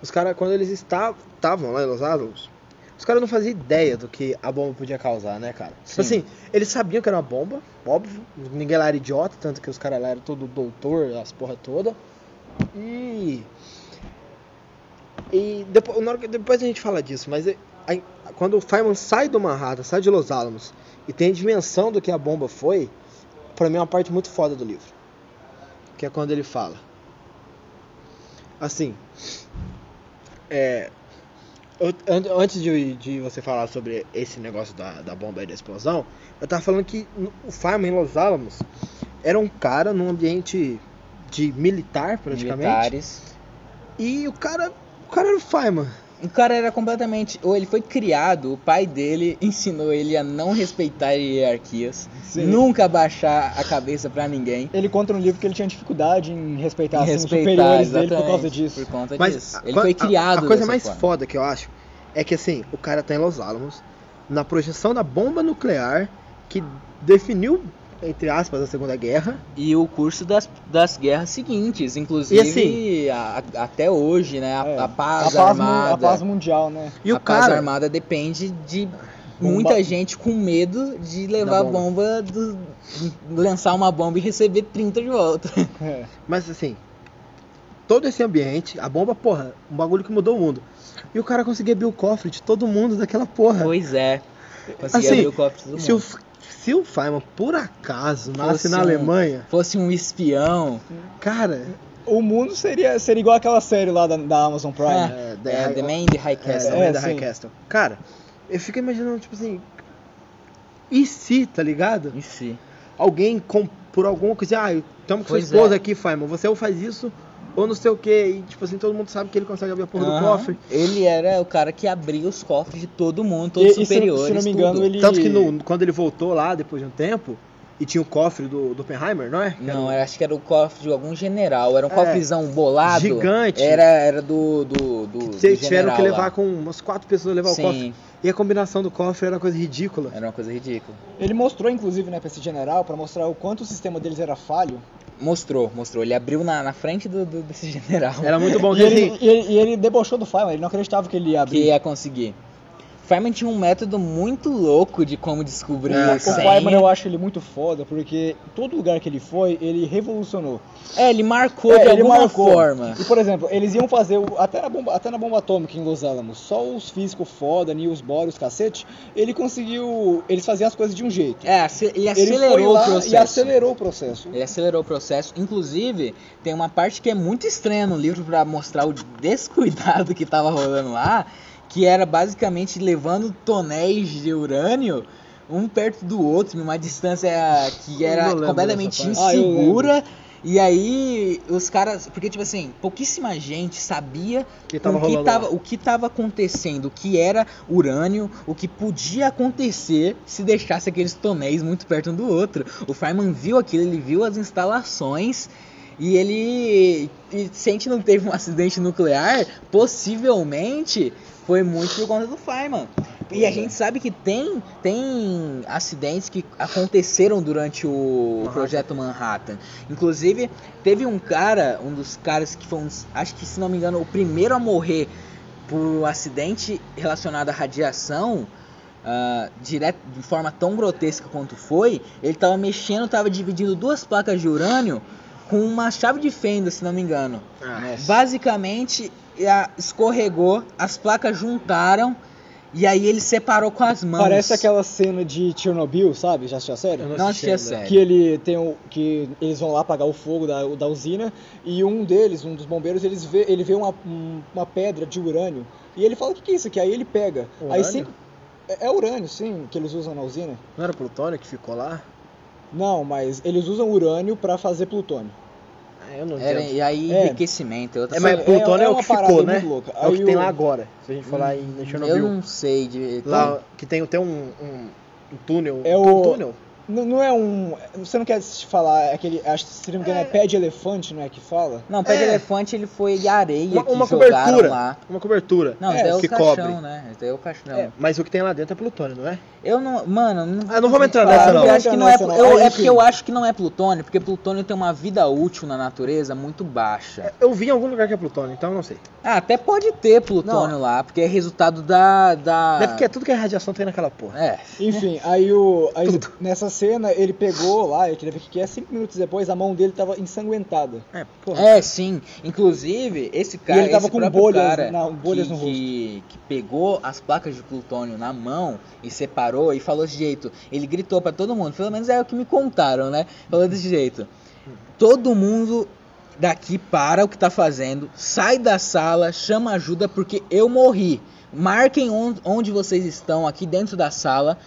Os caras, quando eles estavam lá em Los Alamos, os caras não faziam ideia do que a bomba podia causar, né, cara? Tipo Sim. assim, eles sabiam que era uma bomba, óbvio. Ninguém lá era idiota, tanto que os caras lá eram todo doutor, as porra toda. E. E depois, depois a gente fala disso, mas aí, quando o Feynman sai do Manhattan, sai de Los Alamos e tem a dimensão do que a bomba foi, pra mim é uma parte muito foda do livro. Que é quando ele fala. Assim. É. eu- antes de, de você falar sobre esse negócio da, da bomba e da explosão, eu tava falando que o Feynman em Los Alamos era um cara num ambiente de militar, praticamente. Militares. E o cara. O cara era o Feynman. O cara era completamente. Ou ele foi criado, o pai dele ensinou ele a não respeitar hierarquias, Sim. nunca baixar a cabeça pra ninguém. Ele conta no livro que ele tinha dificuldade em respeitar, Em assim, respeitar, os superiores dele por causa disso. Por conta Mas disso. a- Ele foi a- criado A, coisa dessa mais forma. foda que eu acho é que assim, o cara tá em Los Alamos, na projeção da bomba nuclear que definiu, entre aspas, a Segunda Guerra. E o curso das, das guerras seguintes, inclusive E assim- a- a- até hoje, né? A, É, a paz a paz, mu- armada. a paz mundial, né? E a o paz cara. armada depende de Bomba- muita gente com medo de levar a bomba. bomba, do, lançar uma bomba e receber 30 de volta. <laughs> É. Mas assim, todo esse ambiente, a bomba, porra, um bagulho que mudou o mundo. E o cara conseguia abrir o cofre de todo mundo daquela porra. Pois é. Consegui Assim, abrir o copo de todo Se o, mundo. Se o Feynman, por acaso, nasce Fosse na um- Alemanha, Fosse um espião. cara. O mundo seria, seria igual aquela série lá da, da Amazon Prime. Ah, É, É, The Man in the High É, Castle. É, da High sim. Castle. Cara, eu fico imaginando, tipo assim. E se, tá ligado? Em si. Alguém com, por alguma coisa, ah, estamos com sua esposa é. aqui, Feynman, você ou faz isso, ou não sei o que, e tipo assim, todo mundo sabe que ele consegue abrir a porra do Aham. cofre. Ele era o cara que abria os cofres de todo mundo, E- todos e se- superiores. se não me engano, tudo. ele- Tanto que no- quando ele voltou lá, depois de um tempo, e tinha o cofre do, do Oppenheimer, não é? Que era Não, eu acho que era o cofre de algum general. Era um É, cofrezão bolado. gigante. Era, era do. do, do, do Vocês tiveram que levar lá. com umas quatro pessoas levar Sim, o cofre. E a combinação do cofre era uma coisa ridícula. era uma coisa ridícula. Ele mostrou, inclusive, né, pra esse general, pra mostrar o quanto o sistema deles era falho. Mostrou, mostrou. Ele abriu na, na frente do, do- desse <laughs> general Era muito bom E que ele, e ele, e ele debochou do Feynman, ele não acreditava que ele ia que abrir. ia conseguir. Feynman tinha um método muito louco de como descobrir É, O senha. Feynman eu acho ele muito foda, porque todo lugar que ele foi, ele revolucionou. É, ele marcou É, de ele alguma marcou. forma. E por exemplo, eles iam fazer, o- até na bomba, até na bomba atômica em Los Alamos, só os físicos foda, Niels Bohr, os cacete, ele conseguiu, eles faziam as coisas de um jeito. É, ele Ele acelerou foi o processo. e acelerou o processo. Ele acelerou o processo. Inclusive, tem uma parte que é muito estranha no livro pra mostrar o descuidado que tava rolando lá, que era basicamente levando tonéis de urânio um perto do outro, numa distância que era completamente. Ah, insegura. e aí os caras, porque tipo assim, pouquíssima gente sabia que tava o que tava, o que tava acontecendo, o que era urânio, o que podia acontecer se deixasse aqueles tonéis muito perto um do outro. O Feynman viu aquilo, ele viu as instalações e ele, e se a gente não teve um acidente nuclear, possivelmente foi muito por conta do Feynman. E a gente sabe que tem, tem acidentes que aconteceram durante o Manhattan. projeto Manhattan. Inclusive, teve um cara, um dos caras que foi um, acho que se não me engano, o primeiro a morrer por um acidente relacionado à radiação, ah, direto, de forma tão grotesca quanto foi, ele tava mexendo, tava dividindo duas placas de urânio com uma chave de fenda, se não me engano. Ah, Basicamente, a- escorregou, as placas juntaram e aí ele separou com as mãos. Parece aquela cena de Chernobyl, sabe? Já assistiu a série? Eu não Não assisti assisti a série. Que ele tem o, que eles vão lá apagar o fogo da, da usina e um deles, um dos bombeiros, eles vê, ele vê uma, um- uma pedra de urânio e ele fala o que, que é isso aqui? Aí ele pega. Aí Urânio? cinco, é, é urânio, sim, que eles usam na usina. Não era plutônio que ficou lá? Não, mas eles usam urânio pra fazer plutônio. Ah, eu não Era- entendo. e aí É. enriquecimento. É outra É, mas é- plutônio é, é o que parada ficou, né? louca. É o que tem lá agora. Se a gente falar em, em Chernobyl. Eu não sei de. Lá que tem, tem um, um, um túnel. É um o- túnel? Não, não é um. Você não quer falar é aquele. Acho que se não me engano é, pé de elefante, não é que fala? Não, pé de É. elefante ele foi areia Uma, que uma cobertura. lá. Uma cobertura. Não, É, é o que caixão, cobre. né? É o caixão. É, mas o que tem lá dentro é plutônio, não é? Eu não. Mano, não, Ah, não vamos entrar eu nessa, não. acho que não é, não. eu- é porque eu acho que não é plutônio, porque plutônio tem uma vida útil na natureza muito baixa. Eu vi em algum lugar que é plutônio, então eu não sei. Ah, até pode ter plutônio lá, porque é resultado da. da... Deve que é tudo que é radiação tem naquela porra. É. Enfim, aí o. aí <laughs> Tudo. nessa cena ele pegou lá, ele queria ver o que é, cinco minutos depois a mão dele tava ensanguentada. É, porra. É, sim. Inclusive, esse cara, ele tava com bolhas cara na- bolhas que, no que, que pegou as placas de plutônio na mão e separou e falou desse jeito. Ele gritou pra todo mundo, pelo menos é o que me contaram, né? Falou desse jeito. Todo mundo daqui para o que tá fazendo, sai da sala, chama ajuda porque eu morri. Marquem on- onde vocês estão aqui dentro da sala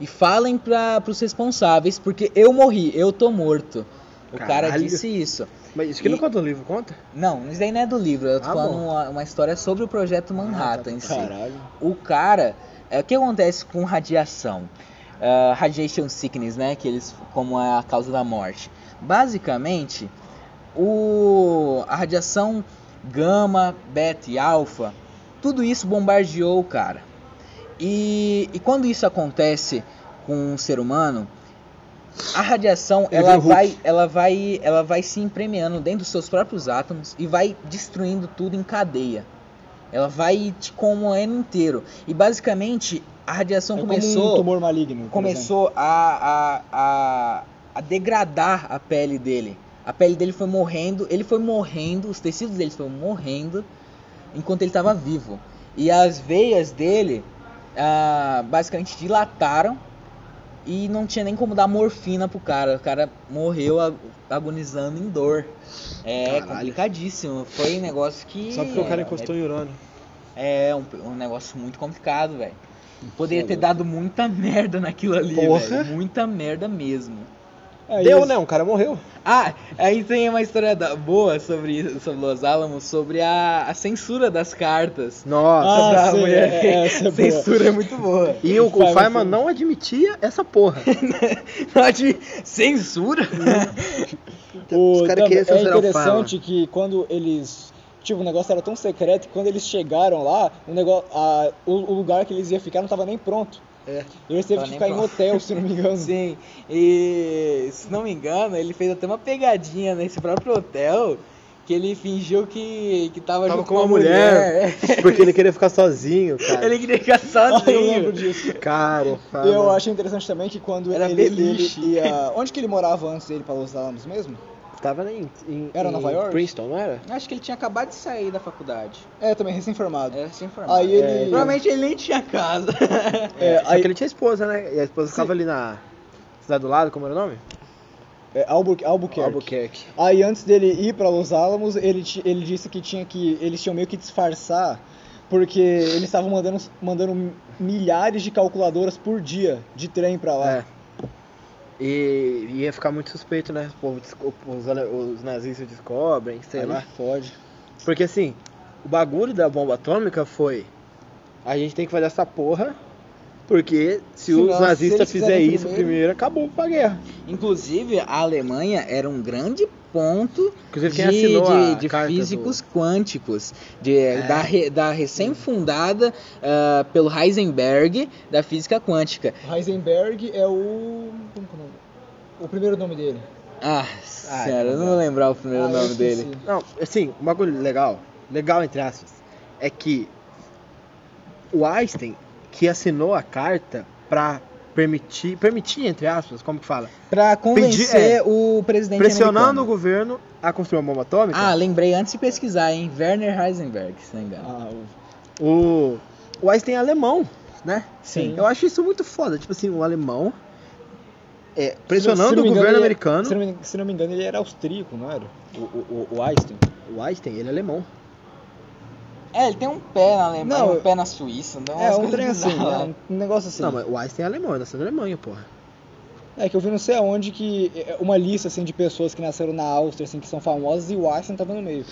e falem para os responsáveis porque eu morri, eu tô morto. O cara Caralho. disse isso. Mas isso que não E- conta no livro, conta? Não, isso daí não é do livro. Eu tô Ah, falando uma, uma história sobre o projeto Manhattan tá, tá, em si. Caralho. O cara, é, o que acontece com radiação? Ah, radiation sickness, né? Que eles, como é a causa da morte. Basicamente, o, a radiação gama, beta e alfa, tudo isso bombardeou o cara. E, e quando isso acontece com um ser humano, a radiação Ele ela vai, ela vai, ela vai se impremiando dentro dos seus próprios átomos e vai destruindo tudo em cadeia. Ela vai te comoendo inteiro. E basicamente a radiação É começou como um tumor maligno. começou a, a, a, a degradar a pele dele. A pele dele foi morrendo, ele foi morrendo, os tecidos dele foram morrendo enquanto ele estava vivo. E as veias dele ah, basicamente dilataram e não tinha nem como dar morfina pro cara. O cara morreu ag- agonizando em dor. É Caralho. complicadíssimo. Foi um negócio que. Só porque o cara é- encostou em urânio. é um, um negócio muito complicado, velho. Poderia ter dado muita <laughs> merda naquilo ali, Porra. velho. Muita merda mesmo. É, Deu, isso. né? Um cara morreu. Ah, aí tem uma história da- boa sobre sobre Los Alamos, sobre a, a censura das cartas. Nossa. Ah, sim, mulher. é, é, <laughs> essa é boa. censura é muito boa. <laughs> E o, o Feynman não admitia essa porra. <laughs> Pode censura? O, Os caras queriam é censurar o interessante que quando eles. Tipo, o negócio era tão secreto que quando eles chegaram lá, o, negócio, a, o, o lugar que eles iam ficar não tava nem pronto. É. Eles teve que ficar em pronto. hotel, se não me engano. <laughs> Sim, e se não me engano, ele fez até uma pegadinha nesse próprio hotel. Que ele fingiu que, que tava, Tava junto com uma uma mulher. <laughs> Porque ele queria ficar sozinho, cara. ele queria ficar Ah, eu sozinho. lembro disso. Cara, E eu acho interessante também que quando Era ele, ele beliche. ia. Onde que ele morava antes dele para Los Alamos mesmo? Tava em, em, Era em Nova York? Princeton, não era? Acho que ele tinha acabado de sair da faculdade. É, também recém-formado. Era sem informado. Aí ele. É, Provavelmente ele nem tinha casa. É, Só aí, que ele tinha esposa, né? E a esposa ficava ali na cidade do lado, como era o nome? é, Albu Albuquerque. Albuquerque. Aí antes dele ir para Los Alamos, ele, ele disse que tinha que eles tinham meio que disfarçar porque eles estavam mandando, mandando milhares de calculadoras por dia de trem para lá. É. E ia ficar muito suspeito, né? Os, os nazistas descobrem, sei Aí lá. fode. Porque assim, o bagulho da bomba atômica foi. A gente tem que fazer essa porra. Porque se Se os nazistas fizerem isso primeiro- primeiro, acabou a guerra. Inclusive, a Alemanha era um grande ponto Inclusive de, de- de físicos quânticos, de, É. da, re- da recém-fundada ah, pelo Heisenberg da física quântica. Heisenberg é o. Como que é o nome? O primeiro nome dele. Ah, sério, eu não vou lembrar o primeiro Ah, nome dele. do. Não, assim, um bagulho legal, legal entre aspas, é que o Einstein que assinou a carta pra permitir, permitir entre aspas, como que fala? Pra convencer é, o presidente Pressionando o americano. governo a construir uma bomba atômica. Ah, lembrei antes de pesquisar, hein? Werner Heisenberg, se não me engano. Ah, o- O, o Einstein é alemão, né? Sim. Eu acho isso muito foda. Tipo assim, o alemão é, pressionando o governo ele- americano. Se não, me, se não me engano, ele era austríaco, não era? O, o, o- o Einstein. O Einstein, ele é alemão. É, ele tem um pé na Alemanha, Não, um pé na Suíça, então É, umas um trem assim, é um negócio assim. Não, mas o Einstein é alemão, ele nasceu na Alemanha, porra. É que eu vi não sei aonde que é uma lista assim de pessoas que nasceram na Áustria assim que são famosas e o Einstein tava no meio.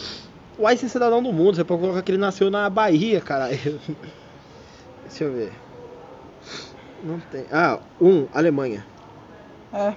O Einstein é cidadão do mundo, você pode colocar que ele nasceu na Bahia, caralho. Deixa eu ver. Não tem. Ah, um, Alemanha. É.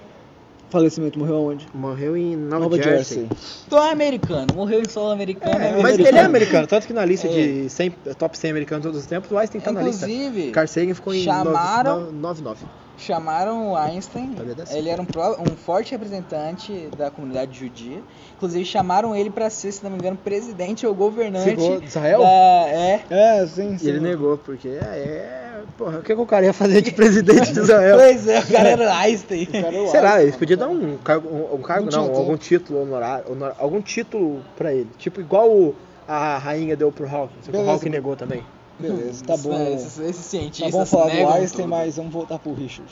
Falecimento morreu aonde? Morreu em Nova, Nova Jersey. Jersey. Então é americano, morreu em solo americano. É, é Mas ele é americano, tanto que na lista É. de 100, top 100 americanos de todos os tempos, o Einstein tá na lista. Inclusive, Carl Sagan ficou em chamaram- 99. chamaram o Einstein, ele era um, pró- um forte representante da comunidade judia. Inclusive chamaram ele pra ser, se não me engano, presidente ou governante Ficou de Israel? da- é, É, sim, sim. E ele negou, porque é. É- Porra, o que, que o cara ia fazer de presidente de <laughs> Israel? Pois é, o cara era Einstein. Cara é Sei lá, Einstein, eles podiam dar um cargo, um, um cargo Um não, título. algum título honorário, honor- algum título pra ele. Tipo, igual o- a rainha deu pro Hawking, só que o. Hawking negou também. Beleza, tá bom. né, Esses, esses Tá cientistas bom falar do Einstein, tudo. mas vamos voltar pro Richard.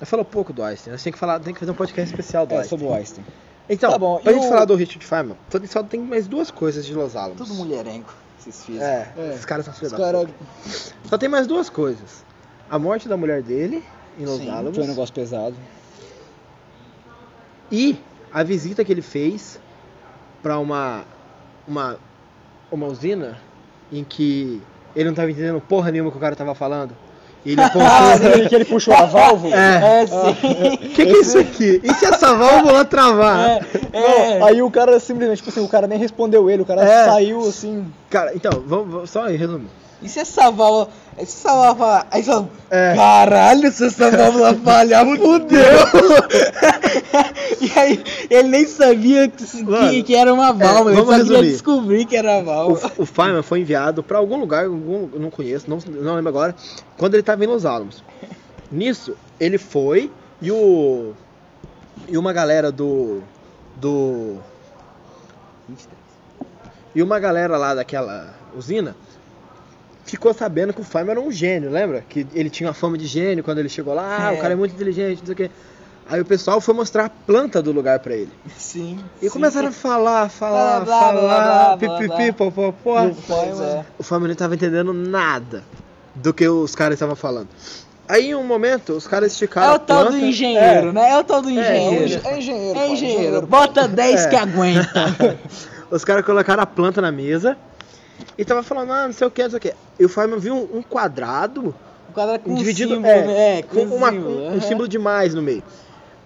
Eu falo pouco do Einstein, tem que falar, tem que fazer um podcast especial do É, Einstein. sobre o Einstein. Então, Tá bom, pra e gente o- falar do Richard Feynman, só tem- só tem mais duas coisas de Los Alamos. Tudo mulherengo, esses físicos. É, É. esses caras são filhos Os da caras puta. Só tem mais duas coisas. A morte da mulher dele em Los Sim, Alamos foi um negócio pesado. e a visita que ele fez pra uma uma uma usina em que ele não tava entendendo porra nenhuma que o cara tava falando. E ele <laughs> Ah, apontou. aquele que ele puxou a válvula? É. É, sim. O <laughs> que, que é isso aqui? E se essa válvula travar? É, Não, aí o cara simplesmente, tipo assim, o cara nem respondeu ele, o cara É. saiu assim. Cara, então, vamos, vamos- só em resumo. E se essa válvula. Se essa válvula. Aí fala. É. Caralho, se essa válvula falhar, <laughs> fudeu! <laughs> e aí, ele nem sabia que, Mano, que, que era uma válvula, ele vamos só queria resumir. descobrir que era válvula. O, o Feynman foi enviado pra algum lugar, algum, não conheço, não, não lembro agora, quando ele tava em Los Alamos. Nisso, ele foi e o. E uma galera do. Do. E uma galera lá daquela usina ficou sabendo que o Feynman era um gênio, lembra? Que ele tinha uma fama de gênio quando ele chegou lá, ah, É. o cara é muito inteligente, não sei o quê. Aí o pessoal foi mostrar a planta do lugar pra ele. Sim. E começaram a falar, falar, Blá, blá, falar, pipipi, popopó. O Pois é. O Feynman não tava entendendo nada do que os caras estavam falando. Aí em um momento, os caras esticaram É o tal planta. do engenheiro, É. né? É o tal do É, engenheiro. É engenheiro. É pai, engenheiro. Bota 10 É. que aguenta. <laughs> Os caras colocaram a planta na mesa e tava falando, ah, não sei o que, não sei o que. E o Feynman viu um um quadrado O quadro com dividido símbolo, é, né? É, com uma- símbolo, um, um símbolo de mais no meio.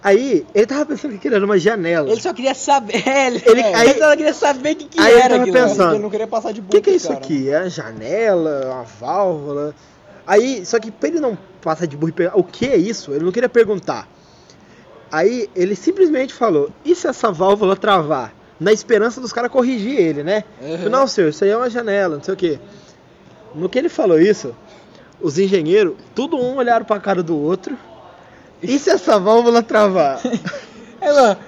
Aí, ele tava pensando que era uma janela. Ele só queria saber. É, <laughs> ele, Ele- ele, aí- só queria saber o que, que aí ele era tava aquilo. pensando, Ele não queria passar de O que, que é isso cara. aqui? É uma janela, uma válvula? Aí, só que pra ele não passar de burro e pegar o que é isso, ele não queria perguntar. Aí ele simplesmente falou: e se essa válvula travar? Na esperança dos caras corrigir ele, né? Uhum. Não, senhor, isso aí é uma janela, não sei o que. No que ele falou isso, os engenheiros, tudo um olharam pra cara do outro. E se essa válvula travar? <laughs> Ela.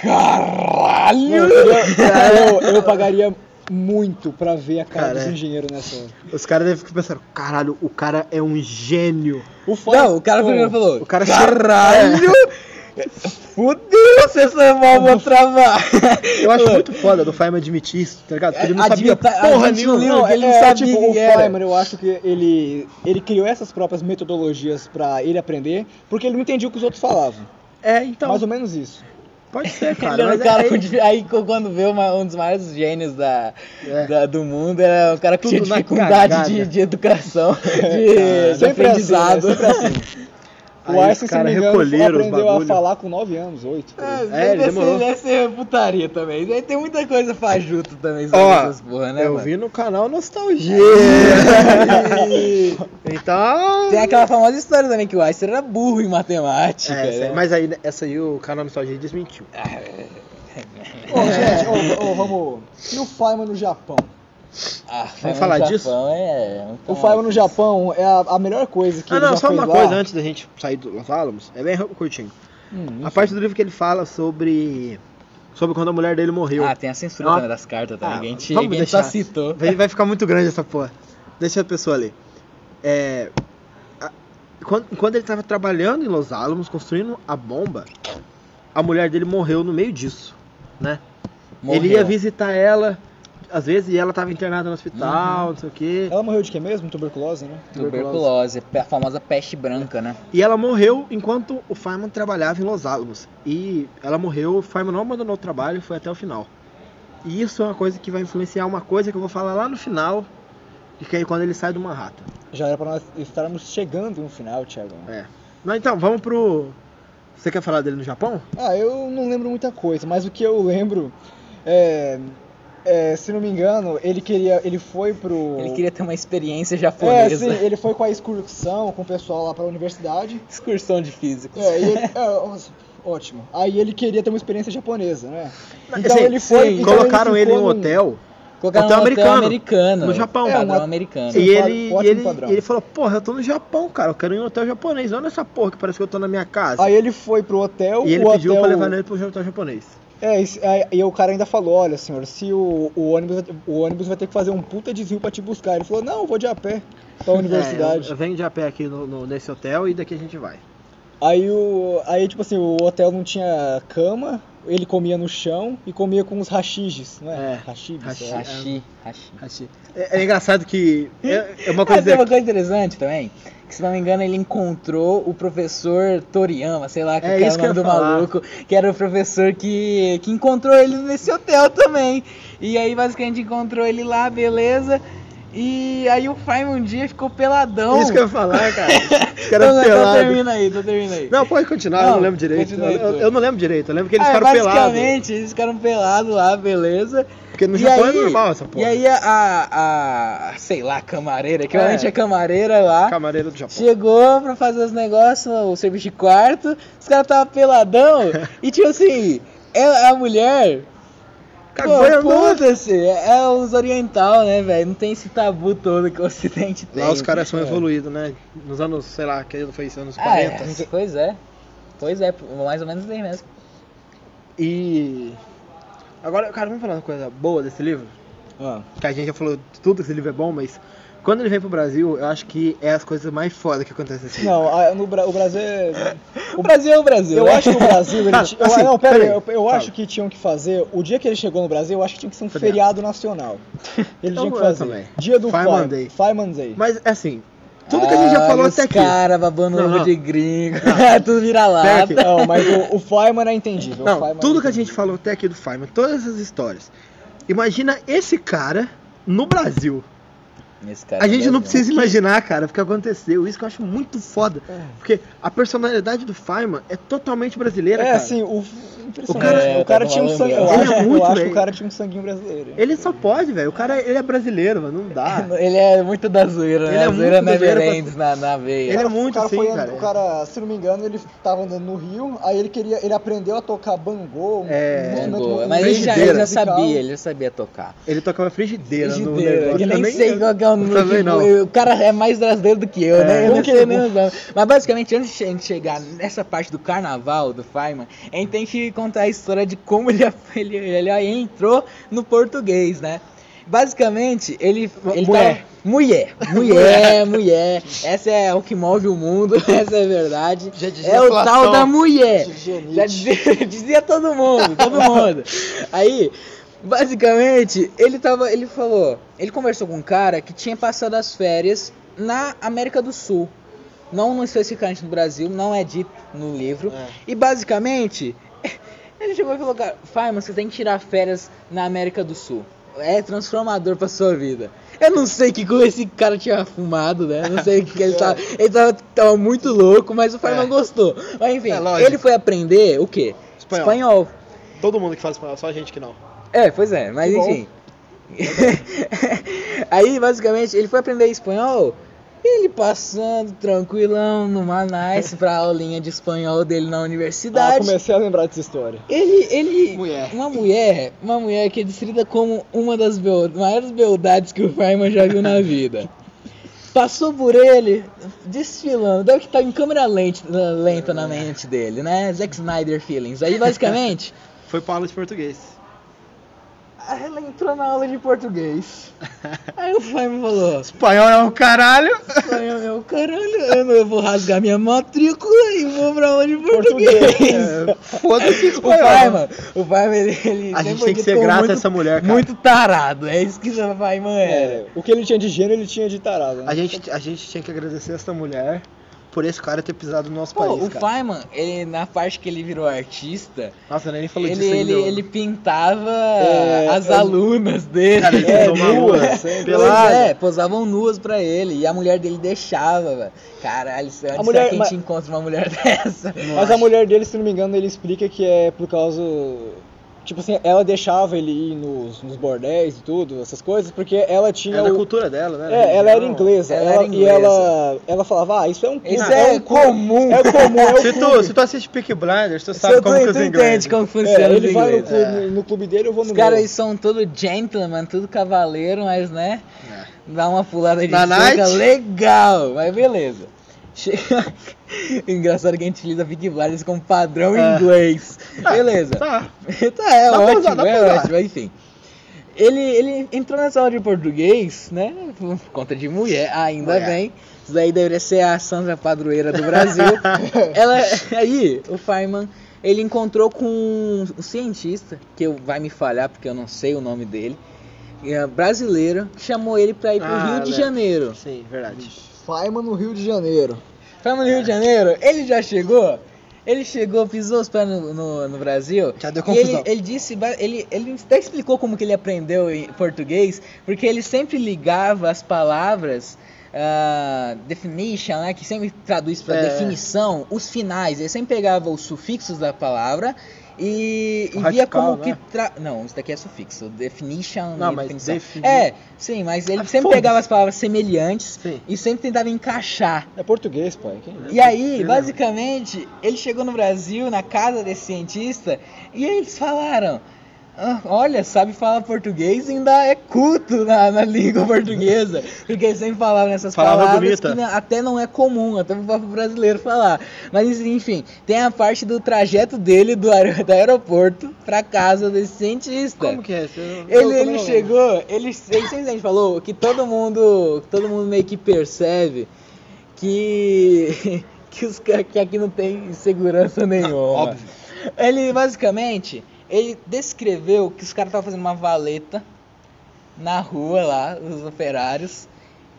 Caralho! Não, eu, <laughs> eu, eu pagaria muito pra ver a cara, Cara, dos é. engenheiros nessa hora. Os caras devem ficar pensando: caralho, o cara é um gênio. O Não, o cara primeiro falou: o cara Caralho! <laughs> Fudeu se essa válvula travar! Eu acho muito foda do Feynman admitir isso, tá ligado? Porque ele não sabia Admita- porra admite nenhuma. Não, Não, ele é, não sabia tipo, quem o era. Feynman, eu acho que ele, ele criou essas próprias metodologias pra ele aprender, porque ele não entendia o que os outros falavam. É, então. Mais ou menos isso. Pode ser, <laughs> cara. ele era um cara aí- com aí quando vê uma- um dos maiores gênios da, É. da- do mundo, era um cara que tinha Tudo dificuldade de, de educação, <laughs> de, cara. de Sempre aprendizado. assim, né? Assim. <laughs> Aí O os Einstein, se não cara me engano, recolheram os aprendeu a falar com 9 anos, 8. É, É, ele deve, demorou. ser, deve ser putaria também. Deve ter muita coisa fajuta também sobre Ó, essas porra, né? eu mano? vi no canal Nostalgia. <laughs> então. Tem aquela famosa história também que o Einstein era burro em matemática. É, essa- né? mas aí, essa aí o canal Nostalgia desmentiu. Ah, é. Ô, gente, ô, ô, vamos. E o Feynman no Japão? Ah, Vamos falar disso? É, muito O Fireman no Japão é a, a melhor coisa que Ah, ele não, já só uma lá. coisa antes da gente sair do Los Alamos. É bem curtinho. Hum, A parte do livro que ele fala sobre. Sobre quando a mulher dele morreu. Ah, tem a censura Ah. das cartas também. Ah, a gente, vamos só deixar. citou. Vai, vai ficar muito grande essa porra. Deixa a pessoa ler. É, a- quando, quando ele tava trabalhando em Los Alamos, construindo a bomba, a mulher dele morreu no meio disso, né? Ele ia Morreu. visitar ela, às vezes, e ela tava internada no hospital, Uhum. não sei o quê. Ela morreu de quê mesmo? Tuberculose, né? Tuberculose, a famosa peste branca, né? E ela morreu enquanto o Feynman trabalhava em Los Alamos. E ela morreu, o Feynman não abandonou o trabalho, foi até o final. E isso é uma coisa que vai influenciar uma coisa que eu vou falar lá no final, de que é quando ele sai do Manhattan. Já era pra nós estarmos chegando no final, Thiago. É. Mas então, vamos pro. Você quer falar dele no Japão? Ah, eu não lembro muita coisa, mas o que eu lembro é. É, se não me engano, ele queria. Ele foi pro. Ele queria ter uma experiência É, japonesa. sim, ele foi com a excursão, com o pessoal lá pra universidade. Excursão de físicos. É, e ele, é, ótimo. Aí ele queria ter uma experiência japonesa, né? Então Assim, ele foi. sim, então Colocaram ele, em ficou um hotel. Colocaram Hotel um americano, hotel americano. no Japão. É, É, padrão uma- americano. E um ele, e ele, e ele falou, porra, eu tô no Japão, cara, eu quero ir em um hotel japonês. Olha essa porra que parece que eu tô na minha casa. Aí ele foi pro hotel. e ele o pediu hotel... pra levar ele pro hotel japonês. É, aí, e o cara ainda falou, olha senhor, se o, o, ônibus, o ônibus vai ter que fazer um puta desvio pra te buscar. Ele falou, não, eu vou de a pé pra universidade. É, eu, eu venho de a pé aqui no, no- nesse hotel e daqui a gente vai. Aí, o, aí, tipo assim, o hotel não tinha cama, ele comia no chão e comia com os rachijis, não é? É, Rachibis, hashi- é. Hashi, hashi. É, é engraçado que. <laughs> É, é uma coisa. tem uma coisa interessante também, que se não me engano ele encontrou o professor Toriyama, sei lá, que É era o nome do falar. maluco, que era o professor que, que encontrou ele nesse hotel também. E aí basicamente encontrou ele lá, beleza. E aí o Feynman um dia ficou peladão. Isso que eu ia falar, cara. <laughs> Os caras então pelados. termina aí, então termina aí. Não, pode continuar, eu Não, não lembro direito. Eu, eu não lembro direito, eu lembro que eles Ah, ficaram pelados. basicamente, eles ficaram pelados lá, beleza. Porque no E Japão aí- é normal essa porra. E aí a, a, sei lá, camareira, que realmente É. é camareira lá, Camareira do Japão. chegou pra fazer os negócios, o serviço de quarto, os caras tava peladão, <laughs> e tipo assim, ela, a mulher, foda-se, é, é os oriental, né, velho, não tem esse tabu todo que o ocidente tem. Lá os caras são É. evoluídos, né? Nos anos, sei lá, que foi isso, anos Ah, é, 40. pois é, pois é, mais ou menos bem mesmo. E. Agora, cara, vamos falar uma coisa boa desse livro? Ah, Que a gente já falou de tudo que esse livro é bom, mas quando ele vem pro Brasil, eu acho que é as coisas mais fodas que acontecem livro. não, a- no, o Brasil é... O Brasil é o Brasil, Eu né? acho que o Brasil, ele Ah, ti- eu, assim, não, pera aí, peraí, eu, eu acho que tinham que fazer, o dia que ele chegou no Brasil, eu acho que tinha que ser um Feriado. nacional. Ele <laughs> Eu tinha que fazer. também. Dia do Fire- Day. Fireman Day. Mas, assim, tudo que a gente já falou Ah, os até aqui. cara babando Não, ovo não. de gringo, <laughs> tudo vira lata. Não, mas o, o Fireman é entendível. Não, Fireman tudo é que a gente falou até aqui do Feynman, todas essas histórias. Imagina esse cara no Brasil. A gente não precisa imaginar, cara, o que aconteceu. Isso que eu acho muito foda. Porque a personalidade do Feynman é totalmente brasileira, É, cara. assim, o, O cara- o cara É, tinha um tá sangue. Eu falando, acho, ele é eu muito acho que o cara tinha um sanguinho brasileiro. Ele só pode, velho. O cara ele é brasileiro, mano. Não dá. <laughs> Ele é muito da zoeira, Ele né? é zoeira muito da zoeira never ends na, na veia. Ele é O muito cara assim, foi, cara. O cara, se não me engano, ele tava andando no Rio, aí ele queria, ele aprendeu a tocar bangô, É, mu- Mas ele já, ele sabia, ele já sabia tocar. Ele tocava frigideira, no Frigideira, negócio. que nem sei qual que o nome. Também tipo, não. O cara é mais brasileiro do que eu, É. né? Eu não nem. Mas basicamente, antes de a gente chegar nessa parte do carnaval do Feynman, a gente tem que contar a história de como ele, <laughs> ele, ele entrou no português, né? Basicamente, ele. ele Mulher. tava- mulher, mulher, mulher. Essa é o que move o mundo, <laughs> essa é a verdade. É o tal da mulher. Já dizia, <laughs> dizia todo mundo, todo mundo. Aí, basicamente, ele tava, ele falou, ele conversou com um cara que tinha passado as férias na América do Sul. Não no- especificamente no Brasil, não é dito no livro. É. E basicamente, <laughs> ele chegou e falou, cara, Feynman, você tem que tirar férias na América do Sul. É transformador pra sua vida. Eu não sei que com esse cara tinha fumado, né? Não sei o que ele <laughs> tava. Ele tava, tava muito louco, mas o Feynman É. gostou. Mas enfim, É, ele foi aprender o quê? Espanhol. Todo mundo que fala espanhol, só a gente que não. É, pois é, mas Que enfim. <laughs> Aí, basicamente, ele foi aprender espanhol Ele passando tranquilão numa nice pra aulinha de espanhol dele na Ah, universidade. comecei a lembrar dessa história. Ele, ele, Mulher. uma mulher, uma mulher que é descrita como uma das maiores beldades que o Feynman já viu na vida. Passou por ele, desfilando, deve que estar em câmera lenta, lenta na mente dele, né? Zack Snyder feelings. Aí, basicamente, <laughs> Foi pra aula de português. Ela entrou na aula de português. <laughs> Aí o Feynman falou, Espanhol é um caralho. Espanhol, meu caralho, eu vou rasgar minha matrícula e vou pra aula de português. É, Foda-se <laughs> O espanhol. Feynman, o Feynman, ele, ele A gente tem que ser grato a muito- essa mulher, cara. Muito tarado, é isso que o Feynman era. É, o que ele tinha de gênero, ele tinha de tarado. Né? A gente, a gente tinha que agradecer essa mulher por esse cara ter pisado no nosso Pô, país, o cara. Feynman, ele, na parte que ele virou artista, Nossa, nem falou ele, disso ele, ainda. ele pintava É, as é- alunas dele. Cara, ele É, pintou uma nua, rua sempre. Pois pelada. é, posavam nuas pra ele e a mulher dele deixava, velho. Caralho, se A a quem mas- encontra uma mulher <laughs> dessa? Mas a mulher dele, se não me engano, ele explica que é por causa. Tipo assim, ela deixava ele ir nos, nos bordéis e tudo, essas coisas, porque ela tinha. É da o- cultura dela, né? É, ela era inglesa. Ela ela- era E inglesa. ela, ela falava, ah, isso é um clube. Isso é um clube- comum. É comum, é o Se tu, se tu assiste Peaky Blinders, tu sabe como que os entende ingleses... como É, funciona ele os vai no clube, no clube dele, eu vou Os no caras meu. são tudo gentleman, tudo cavaleiro, mas né? Dá uma pulada de Na legal, mas beleza. Chega... <laughs> Engraçado que a gente utiliza Big Blinders como padrão É. inglês. Ah, Beleza. Tá. <laughs> tá, é Dá ótimo, usar, é usar. ótimo, enfim. Ele, ele entrou nessa aula de português, né? Por conta de mulher, ainda Mulher. bem. Isso daí deveria ser a Sandra Padroeira do Brasil. <laughs> Ela, aí, o Feynman, ele encontrou com um cientista, que vai me falhar porque eu não sei o nome dele, é, brasileiro, que chamou ele pra ir pro Ah, Rio de lembro. Janeiro. Sim, verdade. Feynman no Rio de Janeiro. Feynman no Rio de Janeiro, ele já chegou? Ele chegou, pisou os pés no, no, no Brasil. Já deu e ele, confusão. ele disse, ele, ele até explicou como que ele aprendeu em português, porque ele sempre ligava as palavras, ah, definition, né, que sempre traduz para É. definição, os finais. Ele sempre pegava os sufixos da palavra e, e via como que né? tra... não, isso daqui é sufixo, definition. Não, mas defini- É, sim, mas ele Ah, sempre pegava as palavras semelhantes Sim. e sempre tentava encaixar. É português, pai. Quem... E aí, Beleza. basicamente, ele chegou no Brasil, na casa desse cientista, e eles falaram: "Ah, Olha, sabe falar português e ainda é culto na, na língua portuguesa. <laughs> Porque sempre falavam nessas Palavra palavras bonita. que não- até não é comum, até pro próprio brasileiro falar. Mas enfim, tem a parte do trajeto dele do, aer- do aeroporto pra casa desse cientista. Como que é? Você- eu Ele, ele não lembro. chegou, ele, ele simplesmente falou que todo mundo, todo mundo meio que percebe que, <laughs> que, os, que aqui não tem segurança nenhuma. Óbvio. Ele basicamente, ele descreveu que os caras estavam fazendo uma valeta na rua lá, os operários,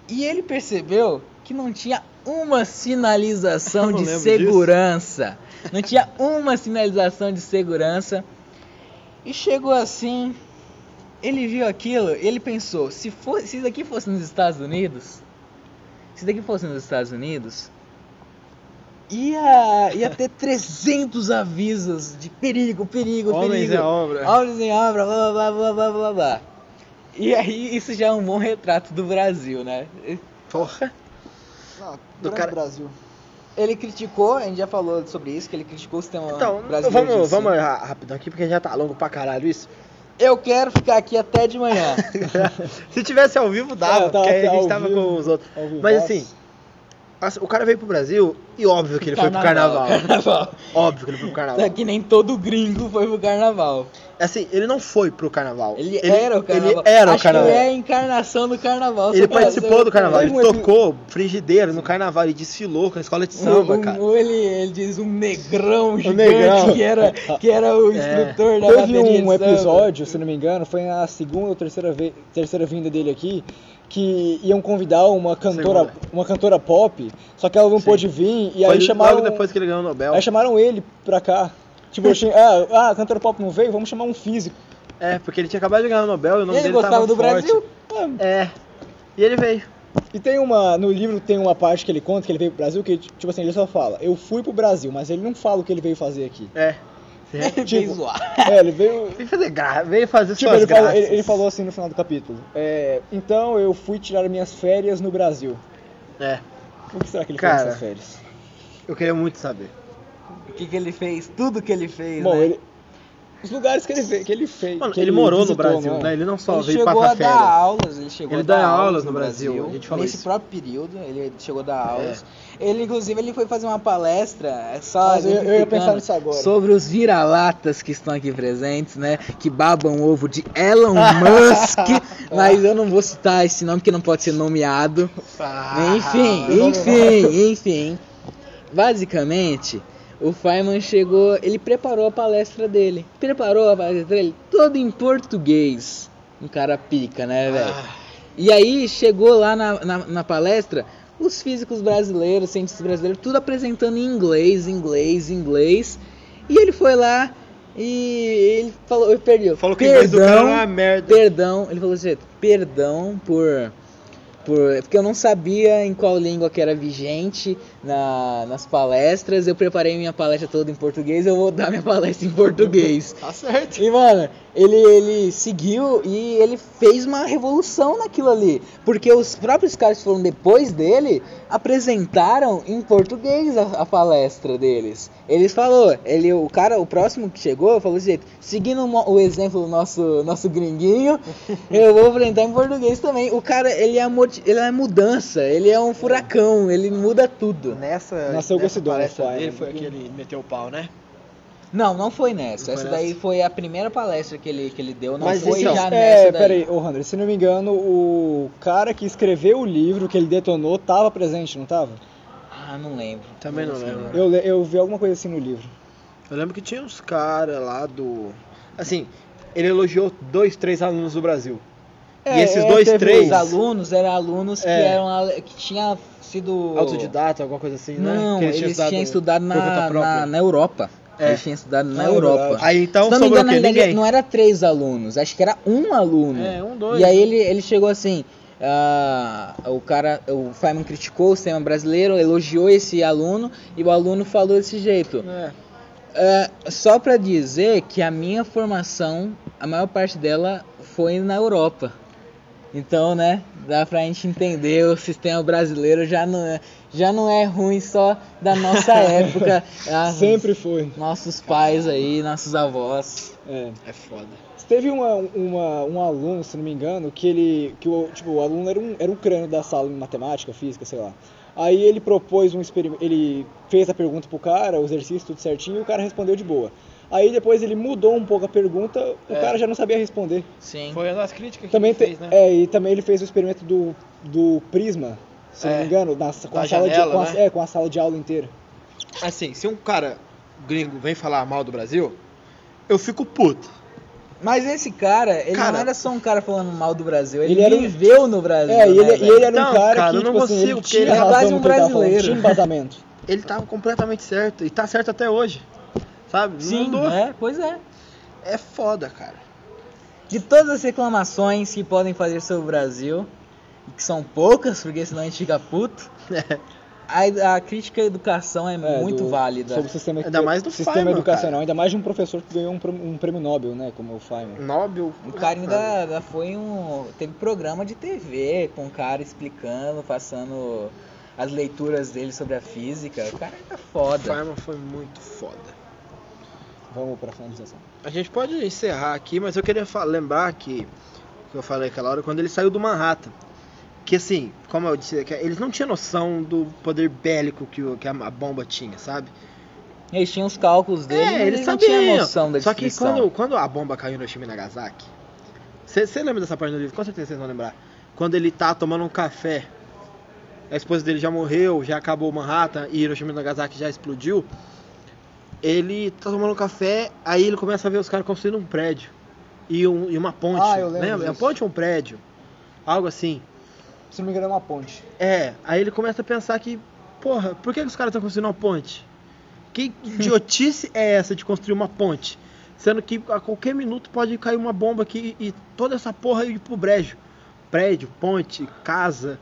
e ele percebeu que não tinha uma sinalização <laughs> de segurança. Não tinha uma sinalização de segurança. E chegou assim, ele viu aquilo, e ele pensou, se, for, se isso aqui fosse nos Estados Unidos, se isso daqui fosse nos Estados Unidos, ia, ia ter 300 avisos de perigo, perigo, Homens perigo. em obra. Homens em obra, blá blá blá blá blá blá. E aí isso já é um bom retrato do Brasil, né? Porra. Ah, Do cara- Brasil. Ele criticou, a gente já falou sobre isso, que ele criticou o sistema Então, brasileiro. vamos, vamos ra- rapidão aqui, porque já tá longo pra caralho isso. Eu quero ficar aqui até de manhã. <laughs> Se tivesse ao vivo, dava, É, tava porque aí a gente tava vivo, com os outros. Mas assim, o cara veio pro Brasil e óbvio que ele foi pro carnaval. Carnaval. Óbvio que ele foi pro carnaval. É que nem todo gringo foi pro carnaval. Assim, ele não foi pro carnaval. Ele, era o carnaval. Ele era Acho o carnaval. ele é a encarnação do carnaval. Ele só participou ser- do carnaval, ele um tocou frigideiro no carnaval, ele desfilou com a escola de samba, Um- cara. um- ele, ele diz um negrão gigante negrão. Que, era, que era o <laughs> É. instrutor da Teve um episódio, se não me engano, foi na segunda ou terceira, ve- terceira vinda dele aqui, que iam convidar uma cantora, uma cantora pop, só que ela não Sim. pôde vir e Foi aí chamaram, logo depois que ele ganhou o Nobel. aí chamaram ele pra cá. Tipo, assim, ah, ah, a cantora pop não veio, vamos chamar um físico. É, porque ele tinha acabado de ganhar o Nobel e o E nome ele dele gostava tava do forte. Brasil? É. E ele veio. E tem uma, no livro tem uma parte que ele conta que ele veio pro Brasil, que tipo assim, ele só fala, eu fui pro Brasil, mas ele não fala o que ele veio fazer aqui. É. <laughs> Ele veio Tipo, zoar. É, ele veio, <laughs> Veio fazer gra... veio fazer Tipo, suas ele falou, graças. ele, ele falou assim no final do capítulo. é, então eu fui tirar minhas férias no Brasil. É. O que será que ele Cara, fez nessas férias? Eu queria muito saber. O que, que ele fez? Tudo que ele fez, Bom, né? ele... Os lugares que ele, ve- que ele fez. Mano, que ele, morou no visitou, Brasil, não é? né? Ele não só ele veio chegou passar a férias. dar aulas, ele chegou Ele a dar dá aulas aulas no Brasil, a gente falou nesse isso. próprio período, ele chegou a dar aulas. Ele, inclusive, ele foi fazer uma palestra, é só Mas eu- eu ia pensar nisso agora. sobre os vira-latas que estão aqui presentes, né? Que babam o ovo de Elon Musk, <laughs> mas eu não vou citar esse nome porque não pode ser nomeado. Ah, enfim, enfim, enfim. Basicamente, o Feynman chegou, ele preparou a palestra dele. Preparou a palestra dele toda em português. Um cara pica, né, velho? E aí chegou lá na, na, na palestra os físicos brasileiros, cientistas brasileiros, tudo apresentando em inglês, inglês, inglês. E ele foi lá e ele falou, ele perdeu. Falou que o inglês do cara perdão, uma merda. perdão, ele falou assim, perdão por por porque eu não sabia em qual língua que era vigente na, nas palestras. Eu preparei minha palestra toda em português, eu vou dar minha palestra em português. <laughs> Tá certo. E, mano, ele, ele seguiu e ele fez uma revolução naquilo ali. Porque os próprios caras que foram depois dele apresentaram em português a, a palestra deles. Eles falou, ele, o cara, o próximo que chegou, falou assim, seguindo o exemplo do nosso, nosso gringuinho, <laughs> eu vou apresentar em português também. O cara, ele é, ele é mudança, ele é um furacão, ele muda tudo. Nessa, Nasceu esse dom, palestra dele foi aquele meteu o pau, né? Não, não foi nessa. Não foi Essa daí nessa? foi a primeira palestra que ele, que ele deu, não Mas foi então, já É, nessa daí. peraí, ô André, se não me engano, o cara que escreveu o livro que ele detonou tava presente, não tava? Ah, não lembro. Também não sei. lembro. Eu, eu vi alguma coisa assim no livro. Eu lembro que tinha uns caras lá do. Assim, ele elogiou dois, três alunos do Brasil. É, e esses é, dois, teve três. Os alunos eram alunos que É. eram que tinha sido Autodidata, alguma coisa assim, né? Não, eles tinham estudado na, na, na Europa. É. Eles tinham estudado na Ah, é Europa. Aí então Se não me engano, não era três alunos, acho que era um aluno. É, um, dois. E aí ele, ele chegou assim, ah, o cara, o Feynman criticou o sistema brasileiro, elogiou esse aluno e o aluno falou desse jeito. É. É, só pra dizer que a minha formação, a maior parte dela foi na Europa. Então, né, dá pra gente entender o sistema brasileiro já não é, já não é ruim só da nossa <laughs> época. Ah, Sempre foi. Nossos pais aí, nossos avós. É. É foda. Teve uma, uma, um aluno, se não me engano, que ele. que o, tipo, o aluno era um, era um crânio da sala em matemática, física, sei lá. Aí ele propôs um experimento. Ele fez a pergunta pro cara, o exercício, tudo certinho, e o cara respondeu de boa. Aí depois ele mudou um pouco a pergunta, o É. cara já não sabia responder. Sim. Foi uma das críticas que Também ele fez, né? é, e também ele fez o experimento do, do prisma, se não É. me engano, na, com, Da a sala de, janela, com, a, né? é, com a sala de aula inteira. Assim, se um cara gringo vem falar mal do Brasil, eu fico puto. Mas esse cara, ele Cara- não era só um cara falando mal do Brasil, ele, Ele era um- viveu no Brasil. É, e né, ele, e ele era um Então, cara, cara, que, eu não tipo assim, consigo, ele tinha ele é razão quase no um que ele tava falando, brasileiro. tinha embasamento. Ele tava completamente certo. E tá certo até hoje. Sabe? Não Sim, mudou. é, pois é. É foda, cara. De todas as reclamações que podem fazer sobre o Brasil, que são poucas, porque senão a gente fica puto, <laughs> a, a crítica à educação é, É, muito do- válida. Sobre o sistema, Ainda mais do sistema Feynman, educacional, cara. ainda mais de um professor que ganhou um, prêmio- um prêmio Nobel, né, como o Feynman. Nobel. O cara ainda, ainda foi um. Teve programa de TV com o cara explicando, passando as leituras dele sobre a física. O cara ainda foda. Feynman foi muito foda. Vamos pra finalização. A gente pode encerrar aqui, mas eu queria lembrar que, que eu falei aquela hora, quando ele saiu do Manhattan. Que assim, como eu disse, que eles não tinham noção do poder bélico que, o- que a, a bomba tinha, sabe? Eles tinham os cálculos dele, é, eles eles não tinham noção da Só que quando, quando a bomba caiu no Hiroshima e Nagasaki, você lembra dessa parte do livro? Com certeza vocês vão lembrar. Quando ele tá tomando um café, a esposa dele já morreu, já acabou Manhattan e Hiroshima e Nagasaki já explodiu. Ele tá tomando um café, aí ele começa a ver os caras construindo um prédio e, um- e uma ponte. Ah, eu lembro? É uma ponte ou um prédio? Algo assim. Se não me engano, é uma ponte. É, aí ele começa a pensar que, porra, por que, que os caras estão construindo uma ponte? Que idiotice é essa de construir uma ponte? Sendo que a qualquer minuto pode cair uma bomba aqui e toda essa porra ir pro brejo. Prédio, ponte, casa.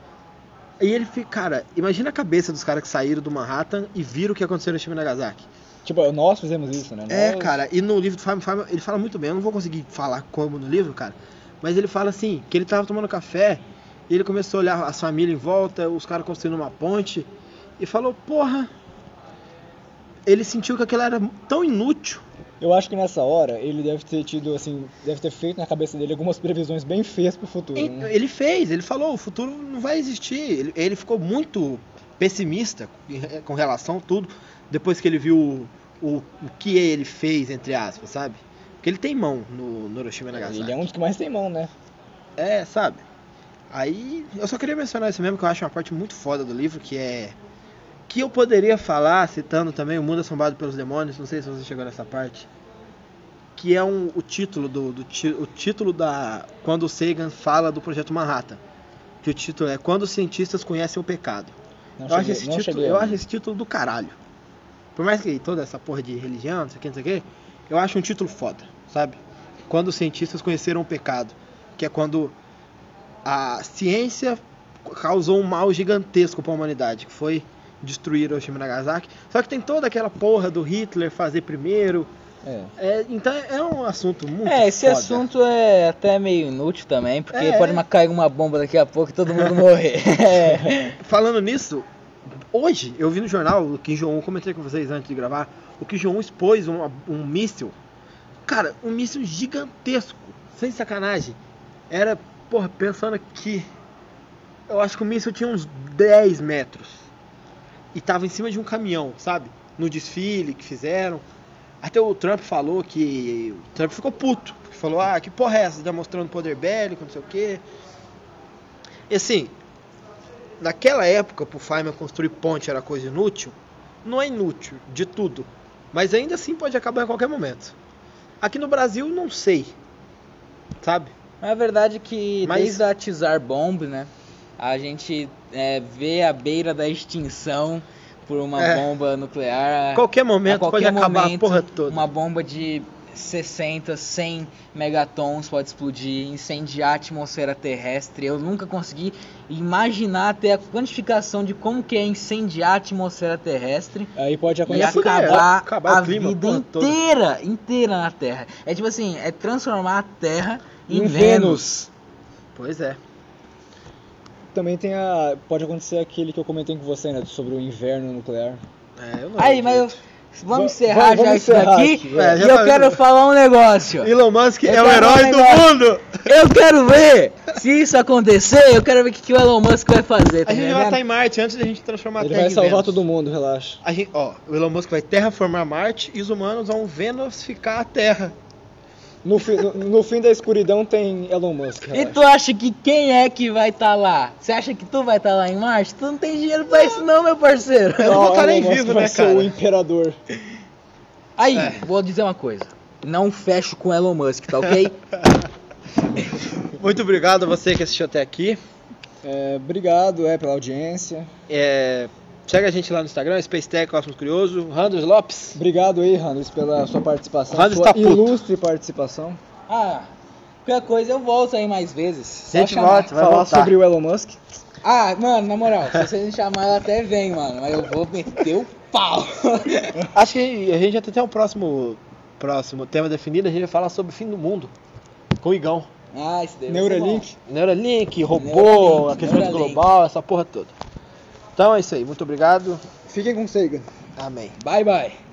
E ele fica, cara, imagina a cabeça dos caras que saíram do Manhattan e viram o que aconteceu no Hiroshima e Nagasaki. Tipo, nós fizemos isso, né? É, Nós- cara, e no livro do Feynman, Feynman, ele fala muito bem, eu não vou conseguir falar como no livro, cara, mas ele fala assim, que ele tava tomando café E ele começou a olhar as famílias em volta, os caras construindo uma ponte. E falou, porra. Ele sentiu que aquilo era tão inútil. Eu acho que nessa hora ele deve ter tido, assim, deve ter feito na cabeça dele algumas previsões bem feias pro futuro. E- né? Ele fez, ele falou, o futuro não vai existir. Ele, ele ficou muito pessimista com relação a tudo, depois que ele viu o, o, o que ele fez, entre aspas, sabe? Porque ele tem mão no, no Hiroshima e Nagasaki. Ele é um dos que mais tem mão, né? É, sabe? Aí, eu só queria mencionar isso mesmo, que eu acho uma parte muito foda do livro, que é... Que eu poderia falar, citando também O Mundo Assombrado pelos Demônios, não sei se você chegou nessa parte. Que é um, o título do, do o título da... Quando o Sagan fala do Projeto Manhattan. Que o título é Quando os Cientistas Conhecem o Pecado. Não eu, acho cheguei- esse não título, cheguei eu acho esse título do caralho. Por mais que toda essa porra de religião, não sei o que, não sei o que, eu acho um título foda, sabe? Quando os cientistas conheceram o pecado, que é quando a ciência causou um mal gigantesco para a humanidade, que foi destruir Hiroshima e Nagasaki. Só que tem toda aquela porra do Hitler fazer primeiro. É. É, então é um assunto muito É, esse foda. assunto é até meio inútil também, porque É. pode cair uma bomba daqui a pouco e todo mundo morrer. <laughs> Falando nisso, hoje eu vi no jornal, o Kim Jong-un, comentei com vocês antes de gravar, o Kim Jong-un expôs um, um míssil, cara, um míssil gigantesco, sem sacanagem. Era, porra, pensando aqui, eu acho que o míssil tinha uns 10 metros. E tava em cima de um caminhão, sabe? No desfile que fizeram. Até o Trump falou que. O Trump ficou puto. Falou, ah, que porra é essa? Tá mostrando poder bélico, não sei o quê. E assim, naquela época, pro Feynman construir ponte era coisa inútil, não é inútil de tudo. Mas ainda assim pode acabar em qualquer momento. Aqui no Brasil, não sei. Sabe? A verdade é que Mas- desde a Tsar Bomb, né, a gente é, vê a beira da extinção por uma É. bomba nuclear. Qualquer momento a qualquer pode acabar a momento, porra toda. Uma bomba de 60, 100 megatons pode explodir, incendiar a atmosfera terrestre. Eu nunca consegui imaginar até a quantificação de como que é incendiar a atmosfera terrestre Aí pode e acontecer. fuder, acabar, acabar o a clima, vida porra toda. inteira, inteira na Terra. É tipo assim, é transformar a Terra em, Em Vênus. Vênus. Pois é. Também tem a. Pode acontecer aquele que eu comentei com você, né? Sobre o inverno nuclear. É, eu não Aí, mas eu. Vamos Va- encerrar vamos já isso encerrar daqui. aqui, é. e eu tá- quero falar um negócio. Elon Musk Eu é o herói um do mundo! Eu quero ver se isso acontecer. Eu quero ver o que, que o Elon Musk vai fazer. Tá A gente vai estar em Marte antes da gente transformar a Ele Terra vai em salvar todo mundo, relaxa. A gente, ó, o Elon Musk vai terraformar Marte e os humanos vão Vênus-ficar a Terra. No, fi- no, no fim da escuridão tem Elon Musk. E relaxa. tu acha que quem é que vai estar lá? Você acha que tu vai estar lá em Marte? Tu não tem dinheiro pra isso não, meu parceiro. Eu não vou estar nem vivo, vai né, ser cara? o imperador. Aí, É. vou dizer uma coisa. Não fecho com Elon Musk, tá ok? <laughs> Muito obrigado a você que assistiu até aqui. É, obrigado é, pela audiência. É, segue a gente lá no Instagram, Space Tech Cosmos Curioso, Randers Lopes. Obrigado aí, Randers, pela sua participação. Randers sua tá puto. ilustre participação. ah, qualquer coisa eu volto aí mais vezes. Só Gente, chamar. volta. Vai Falar voltar. sobre o Elon Musk. Ah, mano, na moral, se vocês me chamarem, eu até venho, mano. Mas eu vou meter o pau. <laughs> Acho que a gente já tem até um próximo, próximo tema definido, a gente vai falar sobre o fim do mundo. Com o Igão. ah, isso daí Neuralink. Neuralink, robô, Neuralink, aquecimento Neuralink. global, essa porra toda. Então é isso aí, muito obrigado. Fiquem com o Sega. Amém. Bye, bye.